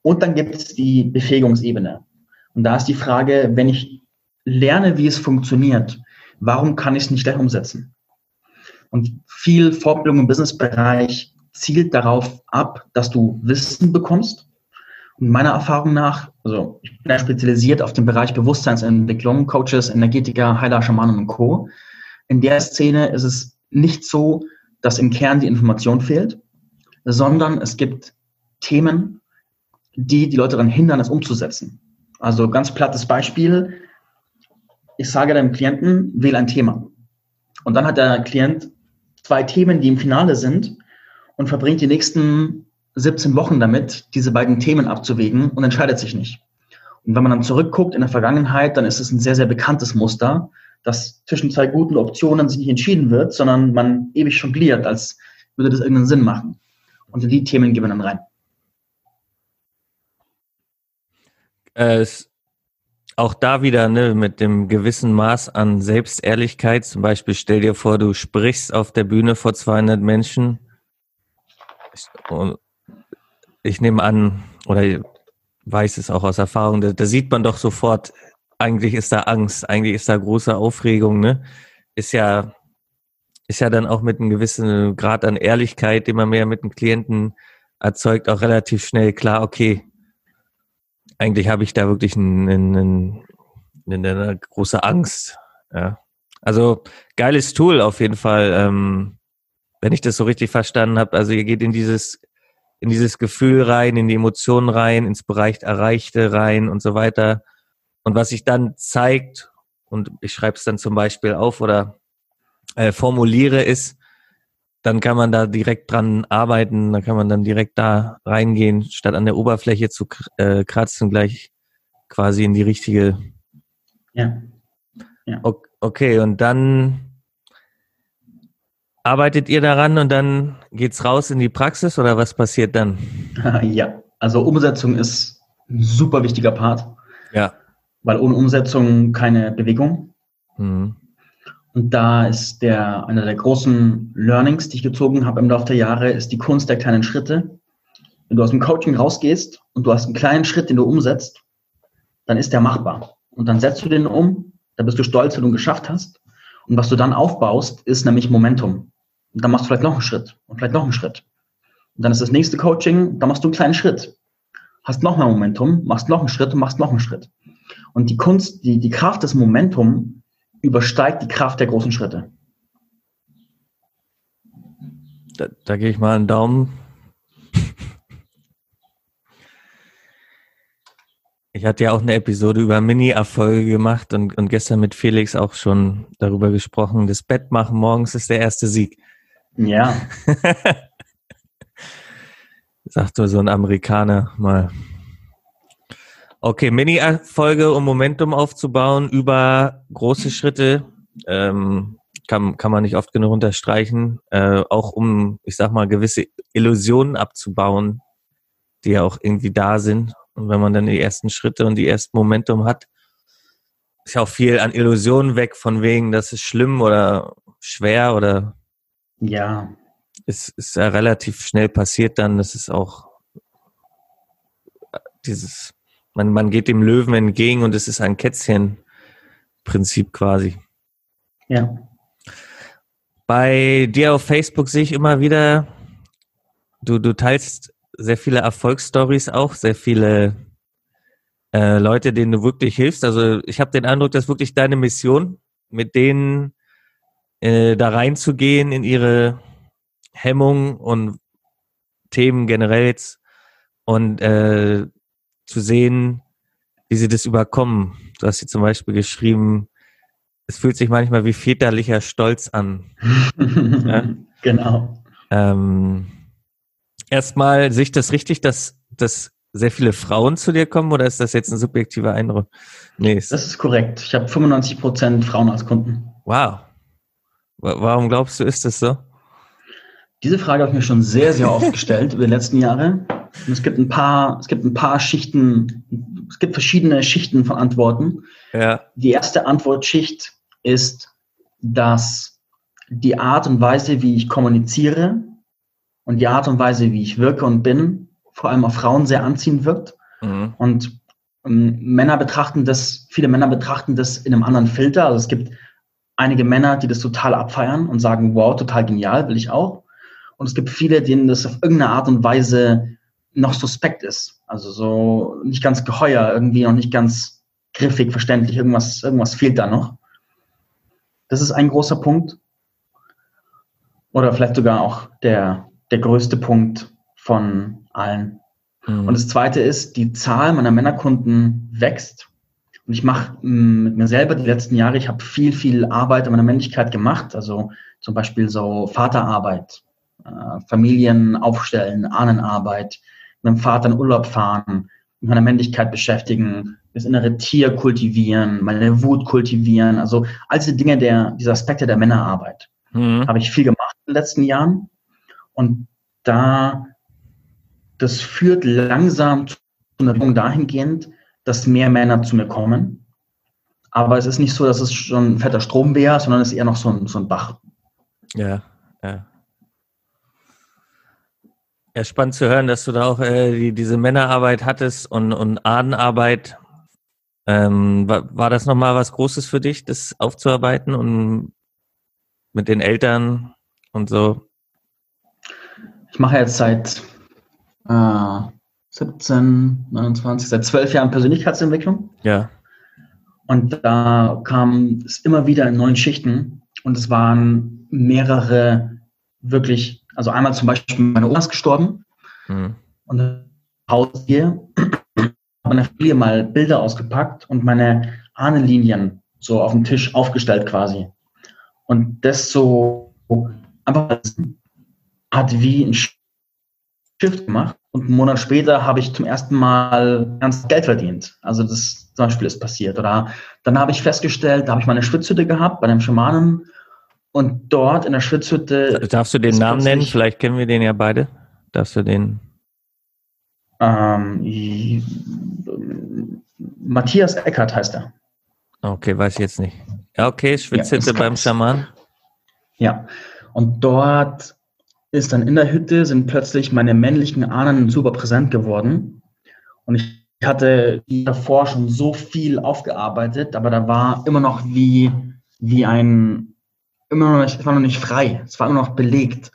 Und dann gibt es die Befähigungsebene. Und da ist die Frage, wenn ich lerne, wie es funktioniert, warum kann ich es nicht gleich umsetzen? Und viel Fortbildung im Businessbereich zielt darauf ab, dass du Wissen bekommst. Und meiner Erfahrung nach, also ich bin ja spezialisiert auf den Bereich Bewusstseinsentwicklung, Coaches, Energetiker, Heiler, Schamanen und Co in der Szene ist es nicht so, dass im Kern die Information fehlt, sondern es gibt Themen, die die Leute daran hindern, es umzusetzen. Also ganz plattes Beispiel. Ich sage deinem Klienten, wähle ein Thema. Und dann hat der Klient zwei Themen, die im Finale sind und verbringt die nächsten 17 Wochen damit, diese beiden Themen abzuwägen und entscheidet sich nicht. Und wenn man dann zurückguckt in der Vergangenheit, dann ist es ein sehr, sehr bekanntes Muster, dass zwischen zwei guten Optionen sich nicht entschieden wird, sondern man ewig jongliert, als würde das irgendeinen Sinn machen. Und in die Themen gehen wir dann rein. Äh, auch da wieder ne, mit dem gewissen Maß an Selbstehrlichkeit. Zum Beispiel stell dir vor, du sprichst auf der Bühne vor 200 Menschen. Ich, ich nehme an, oder weiß es auch aus Erfahrung, da, da, sieht man doch sofort, eigentlich ist da Angst, eigentlich ist da große Aufregung, ne? Ist ja, ist ja dann auch mit einem gewissen Grad an Ehrlichkeit, den man mehr mit dem Klienten erzeugt, auch relativ schnell klar, okay, eigentlich habe ich da wirklich eine, eine, eine große Angst. Ja. Also geiles Tool auf jeden Fall, ähm, wenn ich das so richtig verstanden habe. Also ihr geht in dieses in dieses Gefühl rein, in die Emotionen rein, ins Bereich Erreichte rein und so weiter. Und was sich dann zeigt, und ich schreibe es dann zum Beispiel auf oder äh, formuliere, ist, dann kann man da direkt dran arbeiten, dann kann man dann direkt da reingehen, statt an der Oberfläche zu äh, kratzen, gleich quasi in die richtige. Ja. ja. Okay, und dann arbeitet ihr daran und dann geht's raus in die Praxis oder was passiert dann? Ja, also Umsetzung ist ein super wichtiger Part. Ja. Weil ohne Umsetzung keine Bewegung. Mhm. Und da ist der, einer der großen Learnings, die ich gezogen habe im Laufe der Jahre, ist die Kunst der kleinen Schritte. Wenn du aus dem Coaching rausgehst und du hast einen kleinen Schritt, den du umsetzt, dann ist der machbar. Und dann setzt du den um, da bist du stolz, wenn du ihn geschafft hast. Und was du dann aufbaust, ist nämlich Momentum. Und dann machst du vielleicht noch einen Schritt und vielleicht noch einen Schritt. Und dann ist das nächste Coaching, da machst du einen kleinen Schritt. Hast noch mehr Momentum, machst noch einen Schritt und machst noch einen Schritt. Und die Kunst, die, die Kraft des Momentum übersteigt die Kraft der großen Schritte. Da, da gehe ich mal einen Daumen. Ich hatte ja auch eine Episode über Mini-Erfolge gemacht und, und gestern mit Felix auch schon darüber gesprochen. Das Bett machen morgens ist der erste Sieg. Ja. Sagt so ein Amerikaner mal. Okay, Mini-Erfolge, um Momentum aufzubauen über große Schritte, ähm, kann, kann man nicht oft genug unterstreichen, äh, auch um, ich sag mal, gewisse Illusionen abzubauen, die ja auch irgendwie da sind. Und wenn man dann die ersten Schritte und die ersten Momentum hat, ist ja auch viel an Illusionen weg, von wegen, das ist schlimm oder schwer oder ja. Es ist ja relativ schnell passiert dann, das ist auch dieses man, man geht dem Löwen entgegen und es ist ein Kätzchen-Prinzip quasi. Ja. Bei dir auf Facebook sehe ich immer wieder, du, du teilst sehr viele Erfolgsstories auch, sehr viele äh, Leute, denen du wirklich hilfst. Also ich habe den Eindruck, dass wirklich deine Mission, mit denen äh, da reinzugehen in ihre Hemmung und Themen generell jetzt und äh, zu sehen, wie sie das überkommen. Du hast hier zum Beispiel geschrieben, es fühlt sich manchmal wie väterlicher Stolz an. ja? Genau. Ähm, erstmal, sehe ich das richtig, dass, dass sehr viele Frauen zu dir kommen oder ist das jetzt ein subjektiver Eindruck? Nee. Das ist korrekt. Ich habe 95 Prozent Frauen als Kunden. Wow. Warum glaubst du, ist das so? Diese Frage habe ich mir schon sehr, sehr oft gestellt über die letzten Jahre. Und es gibt ein paar, es gibt ein paar Schichten, es gibt verschiedene Schichten von Antworten. Ja. Die erste Antwortschicht ist, dass die Art und Weise, wie ich kommuniziere und die Art und Weise, wie ich wirke und bin, vor allem auf Frauen sehr anziehend wirkt. Mhm. Und ähm, Männer betrachten das, viele Männer betrachten das in einem anderen Filter. Also es gibt einige Männer, die das total abfeiern und sagen, wow, total genial, will ich auch. Und es gibt viele, denen das auf irgendeine Art und Weise noch suspekt ist. Also so nicht ganz geheuer, irgendwie noch nicht ganz griffig, verständlich, irgendwas, irgendwas fehlt da noch. Das ist ein großer Punkt. Oder vielleicht sogar auch der, der größte Punkt von allen. Mhm. Und das zweite ist, die Zahl meiner Männerkunden wächst. Und ich mache mm, mit mir selber die letzten Jahre, ich habe viel, viel Arbeit an meiner Männlichkeit gemacht. Also zum Beispiel so Vaterarbeit, äh, Familien aufstellen, Ahnenarbeit, mit dem Vater in Urlaub fahren, mit meiner Männlichkeit beschäftigen, das innere Tier kultivieren, meine Wut kultivieren. Also all diese Dinge, der, diese Aspekte der Männerarbeit. Mhm. Habe ich viel gemacht in den letzten Jahren. Und da, das führt langsam zu einer Punkt dahingehend, dass mehr Männer zu mir kommen. Aber es ist nicht so, dass es schon ein fetter Strom wäre, sondern es ist eher noch so ein, so ein Bach. Ja, ja. Ja, spannend zu hören, dass du da auch äh, die, diese Männerarbeit hattest und, und Ahnenarbeit. Ähm, war, war das nochmal was Großes für dich, das aufzuarbeiten und mit den Eltern und so? Ich mache jetzt seit äh, 17, 29, seit zwölf Jahren Persönlichkeitsentwicklung. Ja. Und da kam es immer wieder in neuen Schichten und es waren mehrere wirklich, also einmal zum Beispiel meine Oma ist gestorben mhm. und Haus hier meiner Familie mal Bilder ausgepackt und meine Ahnenlinien so auf dem Tisch aufgestellt quasi. Und das so einfach hat wie ein Shift gemacht. Und einen Monat später habe ich zum ersten Mal ernst Geld verdient. Also das zum Beispiel ist passiert. Oder dann habe ich festgestellt, da habe ich meine Schwitzhütte gehabt bei einem Schamanen. Und dort in der Schwitzhütte. Darfst du den Namen nennen? Vielleicht kennen wir den ja beide. Darfst du den? Ähm, Matthias Eckert heißt er. Okay, weiß ich jetzt nicht. Ja, okay, Schwitzhütte ja, beim Schaman. Ja, und dort ist dann in der Hütte, sind plötzlich meine männlichen Ahnen super präsent geworden. Und ich hatte davor schon so viel aufgearbeitet, aber da war immer noch wie, wie ein, immer noch nicht, es war noch nicht frei, es war immer noch belegt.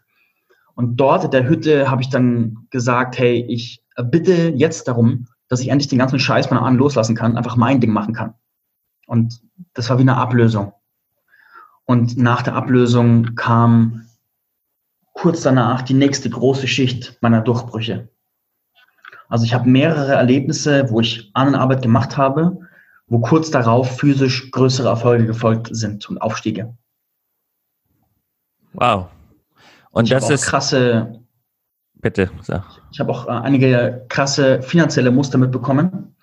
Und dort in der Hütte habe ich dann gesagt, hey, ich bitte jetzt darum, dass ich endlich den ganzen Scheiß meiner Ahnen loslassen kann, einfach mein Ding machen kann. Und das war wie eine Ablösung. Und nach der Ablösung kam kurz danach die nächste große Schicht meiner Durchbrüche. Also ich habe mehrere Erlebnisse, wo ich Ahnenarbeit gemacht habe, wo kurz darauf physisch größere Erfolge gefolgt sind und Aufstiege. Wow. Und ich das ist krasse. Bitte, sag. Ich habe auch äh, einige krasse finanzielle Muster mitbekommen.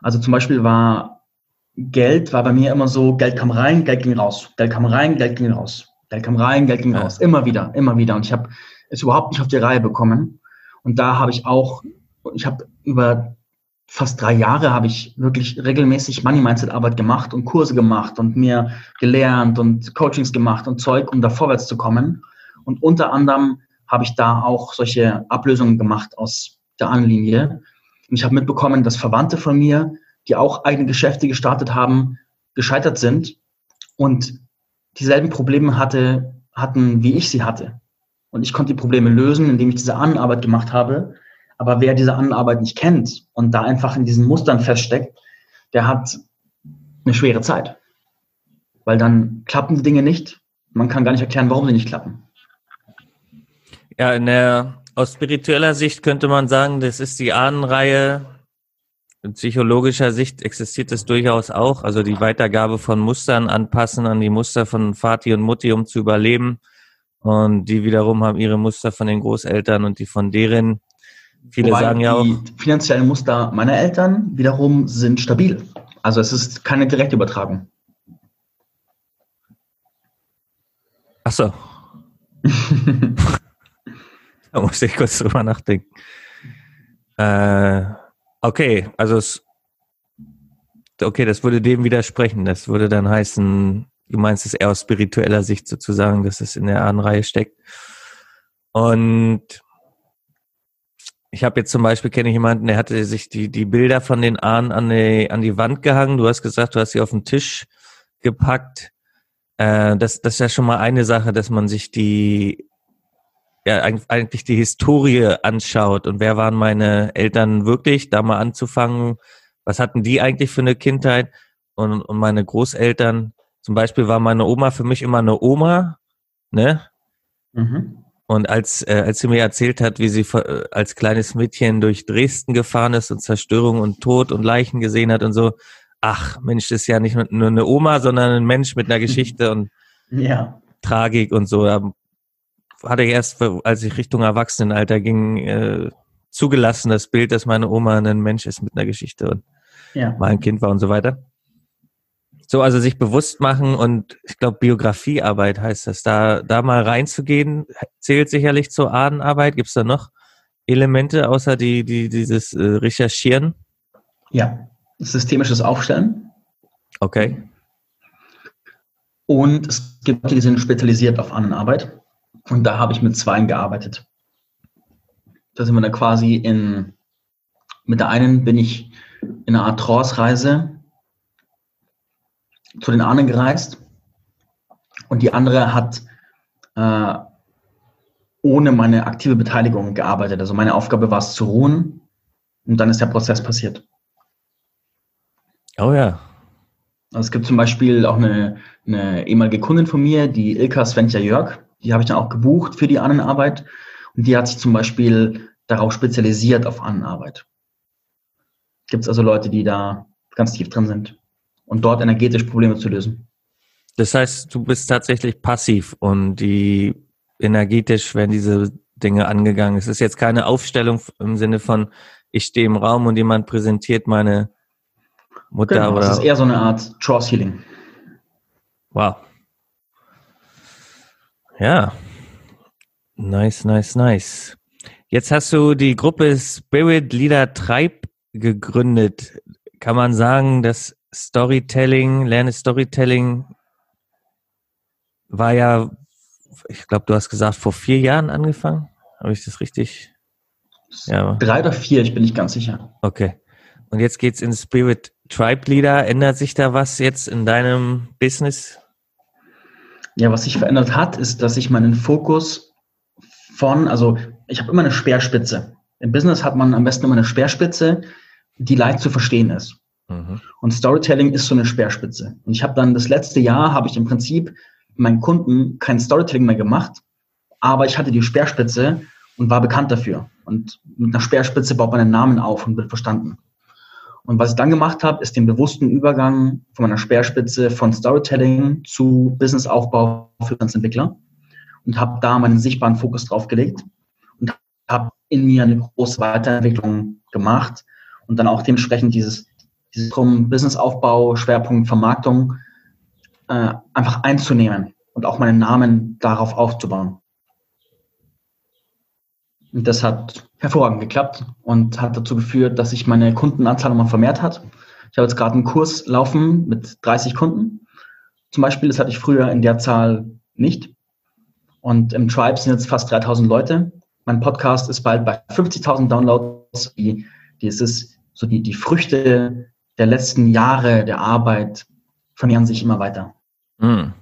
Also zum Beispiel war Geld war bei mir immer so, Geld kam rein, Geld ging raus. Geld kam rein, Geld ging raus. Geld kam rein, Geld ging ja. raus. Immer wieder, immer wieder. Und ich habe es überhaupt nicht auf die Reihe bekommen. Und da habe ich auch, ich habe über fast drei Jahre habe ich wirklich regelmäßig Money Mindset Arbeit gemacht und Kurse gemacht und mir gelernt und Coachings gemacht und Zeug, um da vorwärts zu kommen. Und unter anderem habe ich da auch solche Ablösungen gemacht aus der Anlinie. Und ich habe mitbekommen, dass Verwandte von mir, die auch eigene Geschäfte gestartet haben, gescheitert sind und dieselben Probleme hatte, hatten, wie ich sie hatte. Und ich konnte die Probleme lösen, indem ich diese Anarbeit gemacht habe. Aber wer diese Anarbeit nicht kennt und da einfach in diesen Mustern feststeckt, der hat eine schwere Zeit. Weil dann klappen die Dinge nicht. Man kann gar nicht erklären, warum sie nicht klappen. Ja, in der, aus spiritueller Sicht könnte man sagen, das ist die Ahnenreihe in psychologischer Sicht existiert es durchaus auch, also die Weitergabe von Mustern anpassen an die Muster von Vati und Mutti, um zu überleben. Und die wiederum haben ihre Muster von den Großeltern und die von deren. Viele Wobei sagen ja auch. Die finanziellen Muster meiner Eltern wiederum sind stabil. Also es ist keine Direktübertragung. Ach so. da muss ich kurz drüber nachdenken. Äh, Okay, also es, okay, das würde dem widersprechen. Das würde dann heißen, du meinst es eher aus spiritueller Sicht sozusagen, dass es in der Ahnenreihe steckt. Und ich habe jetzt zum Beispiel, kenne ich jemanden, der hatte sich die, die Bilder von den Ahnen an die, an die Wand gehangen. Du hast gesagt, du hast sie auf den Tisch gepackt. Äh, das, das ist ja schon mal eine Sache, dass man sich die ja eigentlich die Historie anschaut und wer waren meine Eltern wirklich, da mal anzufangen, was hatten die eigentlich für eine Kindheit und, und meine Großeltern Zum Beispiel war meine Oma für mich immer eine Oma, ne? Mhm. Und als, äh, als sie mir erzählt hat, wie sie äh, als kleines Mädchen durch Dresden gefahren ist und Zerstörung und Tod und Leichen gesehen hat und so, ach Mensch, das ist ja nicht nur eine Oma, sondern ein Mensch mit einer Geschichte und ja. Tragik und so. Da hatte ich erst, als ich Richtung Erwachsenenalter ging, äh, zugelassen, das Bild, dass meine Oma ein Mensch ist mit einer Geschichte und ja. mal ein Kind war und so weiter. So, also sich bewusst machen und ich glaube, Biografiearbeit heißt das. Da, da mal reinzugehen, zählt sicherlich zur Ahnenarbeit. Gibt es da noch Elemente außer die, die, dieses äh, Recherchieren? Ja, systemisches Aufstellen. Okay. Und es gibt Leute, die sind spezialisiert auf Ahnenarbeit. Und da habe ich mit zweien gearbeitet. Da sind wir dann quasi in, mit der einen bin ich in einer Art Trance-Reise zu den Ahnen gereist und die andere hat äh, ohne meine aktive Beteiligung gearbeitet. Also meine Aufgabe war es zu ruhen und dann ist der Prozess passiert. Oh ja. Also es gibt zum Beispiel auch eine, eine ehemalige Kundin von mir, die Ilka Svenja Jörg. Die habe ich dann auch gebucht für die Ahnenarbeit. Und die hat sich zum Beispiel darauf spezialisiert auf Ahnenarbeit. Gibt es also Leute, die da ganz tief drin sind und dort energetisch Probleme zu lösen. Das heißt, du bist tatsächlich passiv und die energetisch werden diese Dinge angegangen. Es ist jetzt keine Aufstellung im Sinne von, ich stehe im Raum und jemand präsentiert meine Mutter genau, oder. Das ist eher so eine Art Trance Healing. Wow. Ja. Nice, nice, nice. Jetzt hast du die Gruppe Spirit Leader Tribe gegründet. Kann man sagen, dass Storytelling, lerne Storytelling war ja, ich glaube, du hast gesagt, vor vier Jahren angefangen. Habe ich das richtig? Ja. Drei oder vier, ich bin nicht ganz sicher. Okay. Und jetzt geht's in Spirit Tribe Leader. Ändert sich da was jetzt in deinem Business? Ja, was sich verändert hat, ist, dass ich meinen Fokus von, also ich habe immer eine Speerspitze. Im Business hat man am besten immer eine Speerspitze, die leicht zu verstehen ist. Mhm. Und Storytelling ist so eine Speerspitze. Und ich habe dann das letzte Jahr, habe ich im Prinzip meinen Kunden kein Storytelling mehr gemacht, aber ich hatte die Speerspitze und war bekannt dafür. Und mit einer Speerspitze baut man einen Namen auf und wird verstanden. Und was ich dann gemacht habe, ist den bewussten Übergang von meiner Speerspitze von Storytelling zu Businessaufbau für Entwickler und habe da meinen sichtbaren Fokus drauf gelegt und habe in mir eine große Weiterentwicklung gemacht und dann auch dementsprechend dieses drum Businessaufbau, Schwerpunkt Vermarktung äh, einfach einzunehmen und auch meinen Namen darauf aufzubauen. Und das hat hervorragend geklappt und hat dazu geführt, dass sich meine Kundenanzahl nochmal vermehrt hat. Ich habe jetzt gerade einen Kurs laufen mit 30 Kunden. Zum Beispiel, das hatte ich früher in der Zahl nicht. Und im Tribe sind jetzt fast 3000 Leute. Mein Podcast ist bald bei 50.000 Downloads. Die, die ist es, so die, die Früchte der letzten Jahre der Arbeit vermehren sich immer weiter. Hm.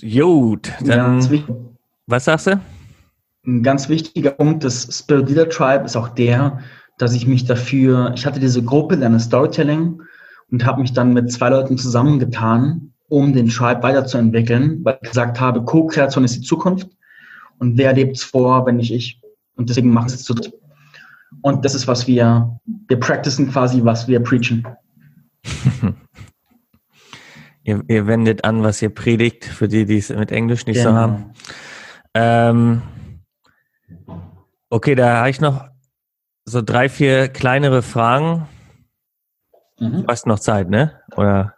Gut, dann was sagst du? Ein ganz wichtiger Punkt des Spirit Leader Tribe ist auch der, dass ich mich dafür, ich hatte diese Gruppe Lerne Storytelling und habe mich dann mit zwei Leuten zusammengetan, um den Tribe weiterzuentwickeln, weil ich gesagt habe, Co-Kreation ist die Zukunft und wer lebt es vor, wenn nicht ich? Und deswegen mache ich es zu dritt. Und das ist, was wir, wir practicen quasi, was wir preachen. ihr, ihr, wendet an, was ihr predigt, für die, die es mit Englisch nicht genau. so haben. Ähm, okay, da habe ich noch so drei, vier kleinere Fragen. Mhm. Du hast noch Zeit, ne? Oder?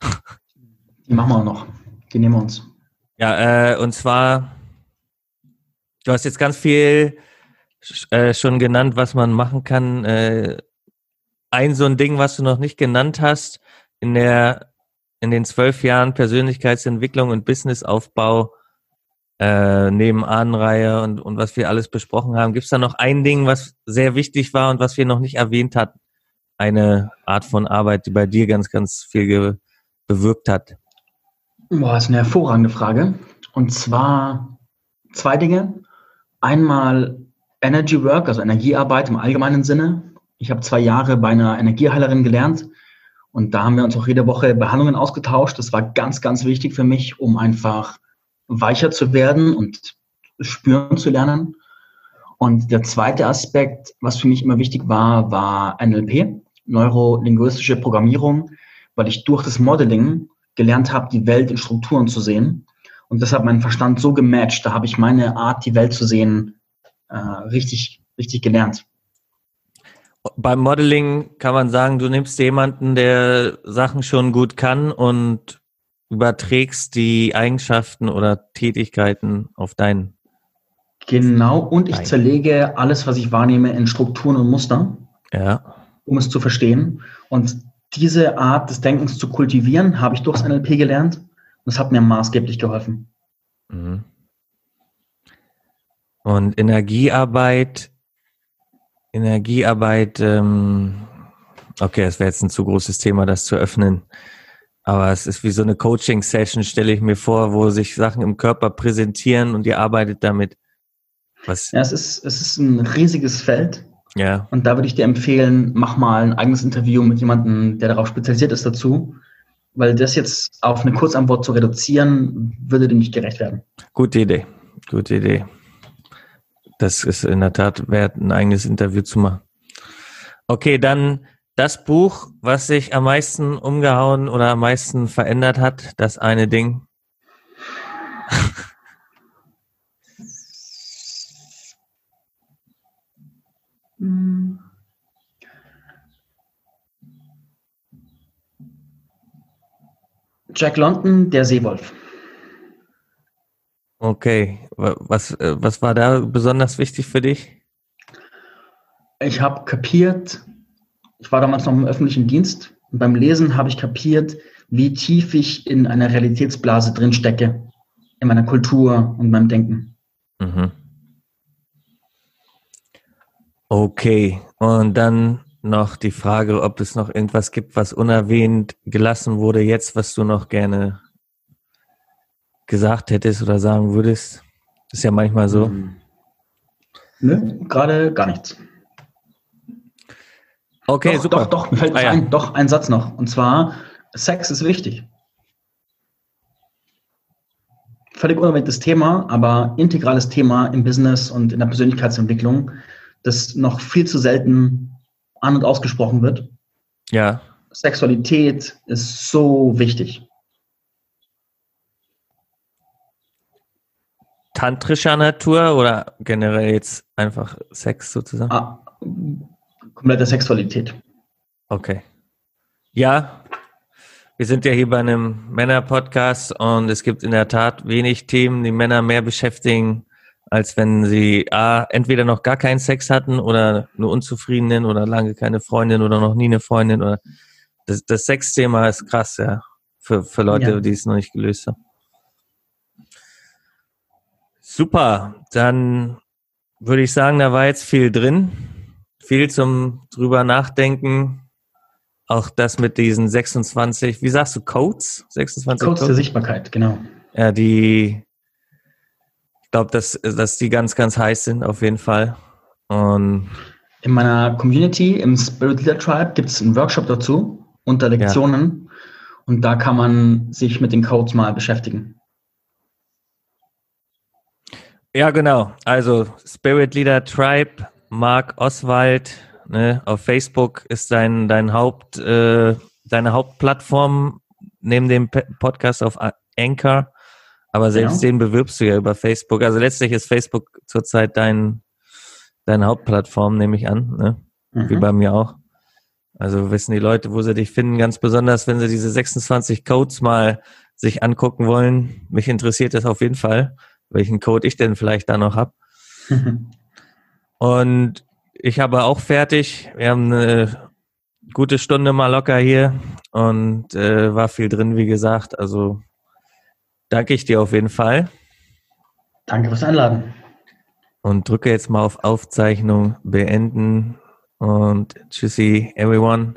Die machen wir auch noch. Die nehmen wir uns. Ja, äh, und zwar, du hast jetzt ganz viel äh, schon genannt, was man machen kann. Äh, ein so ein Ding, was du noch nicht genannt hast, in der in den zwölf Jahren Persönlichkeitsentwicklung und Businessaufbau äh, neben Ahnenreihe und, und was wir alles besprochen haben, gibt es da noch ein Ding, was sehr wichtig war und was wir noch nicht erwähnt hatten? Eine Art von Arbeit, die bei dir ganz, ganz viel bewirkt hat. Boah, ist eine hervorragende Frage. Und zwar zwei Dinge. Einmal Energy Work, also Energiearbeit im allgemeinen Sinne. Ich habe zwei Jahre bei einer Energieheilerin gelernt Und da haben wir uns auch jede Woche Behandlungen ausgetauscht. Das war ganz, ganz wichtig für mich, um einfach weicher zu werden und spüren zu lernen. Und der zweite Aspekt, was für mich immer wichtig war, war NLP, neurolinguistische Programmierung, weil ich durch das Modeling gelernt habe, die Welt in Strukturen zu sehen. Und das hat mein Verstand so gematcht. Da habe ich meine Art, die Welt zu sehen, äh, richtig, richtig gelernt. Beim Modeling kann man sagen, du nimmst jemanden, der Sachen schon gut kann und überträgst die Eigenschaften oder Tätigkeiten auf deinen Genau, und ich Nein. zerlege alles, was ich wahrnehme, in Strukturen und Muster, ja. um es zu verstehen. Und diese Art des Denkens zu kultivieren, habe ich durchs NLP gelernt. Und das hat mir maßgeblich geholfen. Mhm. Und Energiearbeit, Energiearbeit, ähm, okay, das wäre jetzt ein zu großes Thema, das zu öffnen. Aber es ist wie so eine Coaching-Session, stelle ich mir vor, wo sich Sachen im Körper präsentieren und ihr arbeitet damit. Was? Ja, es ist, es ist ein riesiges Feld. Ja. Und da würde ich dir empfehlen, mach mal ein eigenes Interview mit jemandem, der darauf spezialisiert ist dazu. Weil das jetzt auf eine Kurzantwort zu reduzieren, würde dir nicht gerecht werden. Gute Idee. Gute Idee. Das ist in der Tat wert, ein eigenes Interview zu machen. Okay, dann das Buch, was sich am meisten umgehauen oder am meisten verändert hat, das eine Ding. Jack London, der Seewolf. Okay, was, äh, was war da besonders wichtig für dich? Ich habe kapiert, ich war damals noch im öffentlichen Dienst und beim Lesen habe ich kapiert, wie tief ich in einer Realitätsblase drin stecke, in meiner Kultur und meinem Denken. Mhm. Okay, und dann noch die Frage, ob es noch irgendwas gibt, was unerwähnt gelassen wurde jetzt, was du noch gerne gesagt hättest oder sagen würdest. Ist ja manchmal so. Hm. Nö, gerade gar nichts. Okay, doch, super. Doch, doch, mir fällt ah, ja. ein, doch ein Satz noch. Und zwar, Sex ist wichtig. Völlig unerwähntes Thema, aber integrales Thema im Business und in der Persönlichkeitsentwicklung das noch viel zu selten an- und ausgesprochen wird. Ja. Sexualität ist so wichtig. Tantrischer Natur oder generell jetzt einfach Sex sozusagen? Ah, komplette Sexualität. Okay. Ja, wir sind ja hier bei einem Männer-Podcast und es gibt in der Tat wenig Themen, die Männer mehr beschäftigen als wenn sie A, entweder noch gar keinen Sex hatten oder nur unzufriedenen oder lange keine Freundin oder noch nie eine Freundin oder das, das Sexthema ist krass, ja, für, für Leute, ja. die es noch nicht gelöst haben. Super, dann würde ich sagen, da war jetzt viel drin, viel zum drüber nachdenken. Auch das mit diesen 26, wie sagst du, Codes? 26 Codes, Codes? der Sichtbarkeit, genau. Ja, die ich glaube, dass, dass die ganz, ganz heiß sind, auf jeden Fall. Und in meiner Community, im Spirit Leader Tribe, gibt es einen Workshop dazu unter Lektionen. Ja. Und da kann man sich mit den Codes mal beschäftigen. Ja, genau. Also Spirit Leader Tribe, Mark Oswald, ne, auf Facebook ist dein, dein Haupt, äh, deine Hauptplattform neben dem Podcast auf Anchor. Aber selbst genau. den bewirbst du ja über Facebook. Also letztlich ist Facebook zurzeit dein, deine Hauptplattform, nehme ich an, ne? Mhm. wie bei mir auch. Also wissen die Leute, wo sie dich finden, ganz besonders, wenn sie diese 26 Codes mal sich angucken wollen. Mich interessiert das auf jeden Fall, welchen Code ich denn vielleicht da noch habe. Und ich habe auch fertig. Wir haben eine gute Stunde mal locker hier und äh, war viel drin, wie gesagt. Also danke ich dir auf jeden Fall. Danke fürs Einladen. Und drücke jetzt mal auf Aufzeichnung beenden und tschüssi everyone.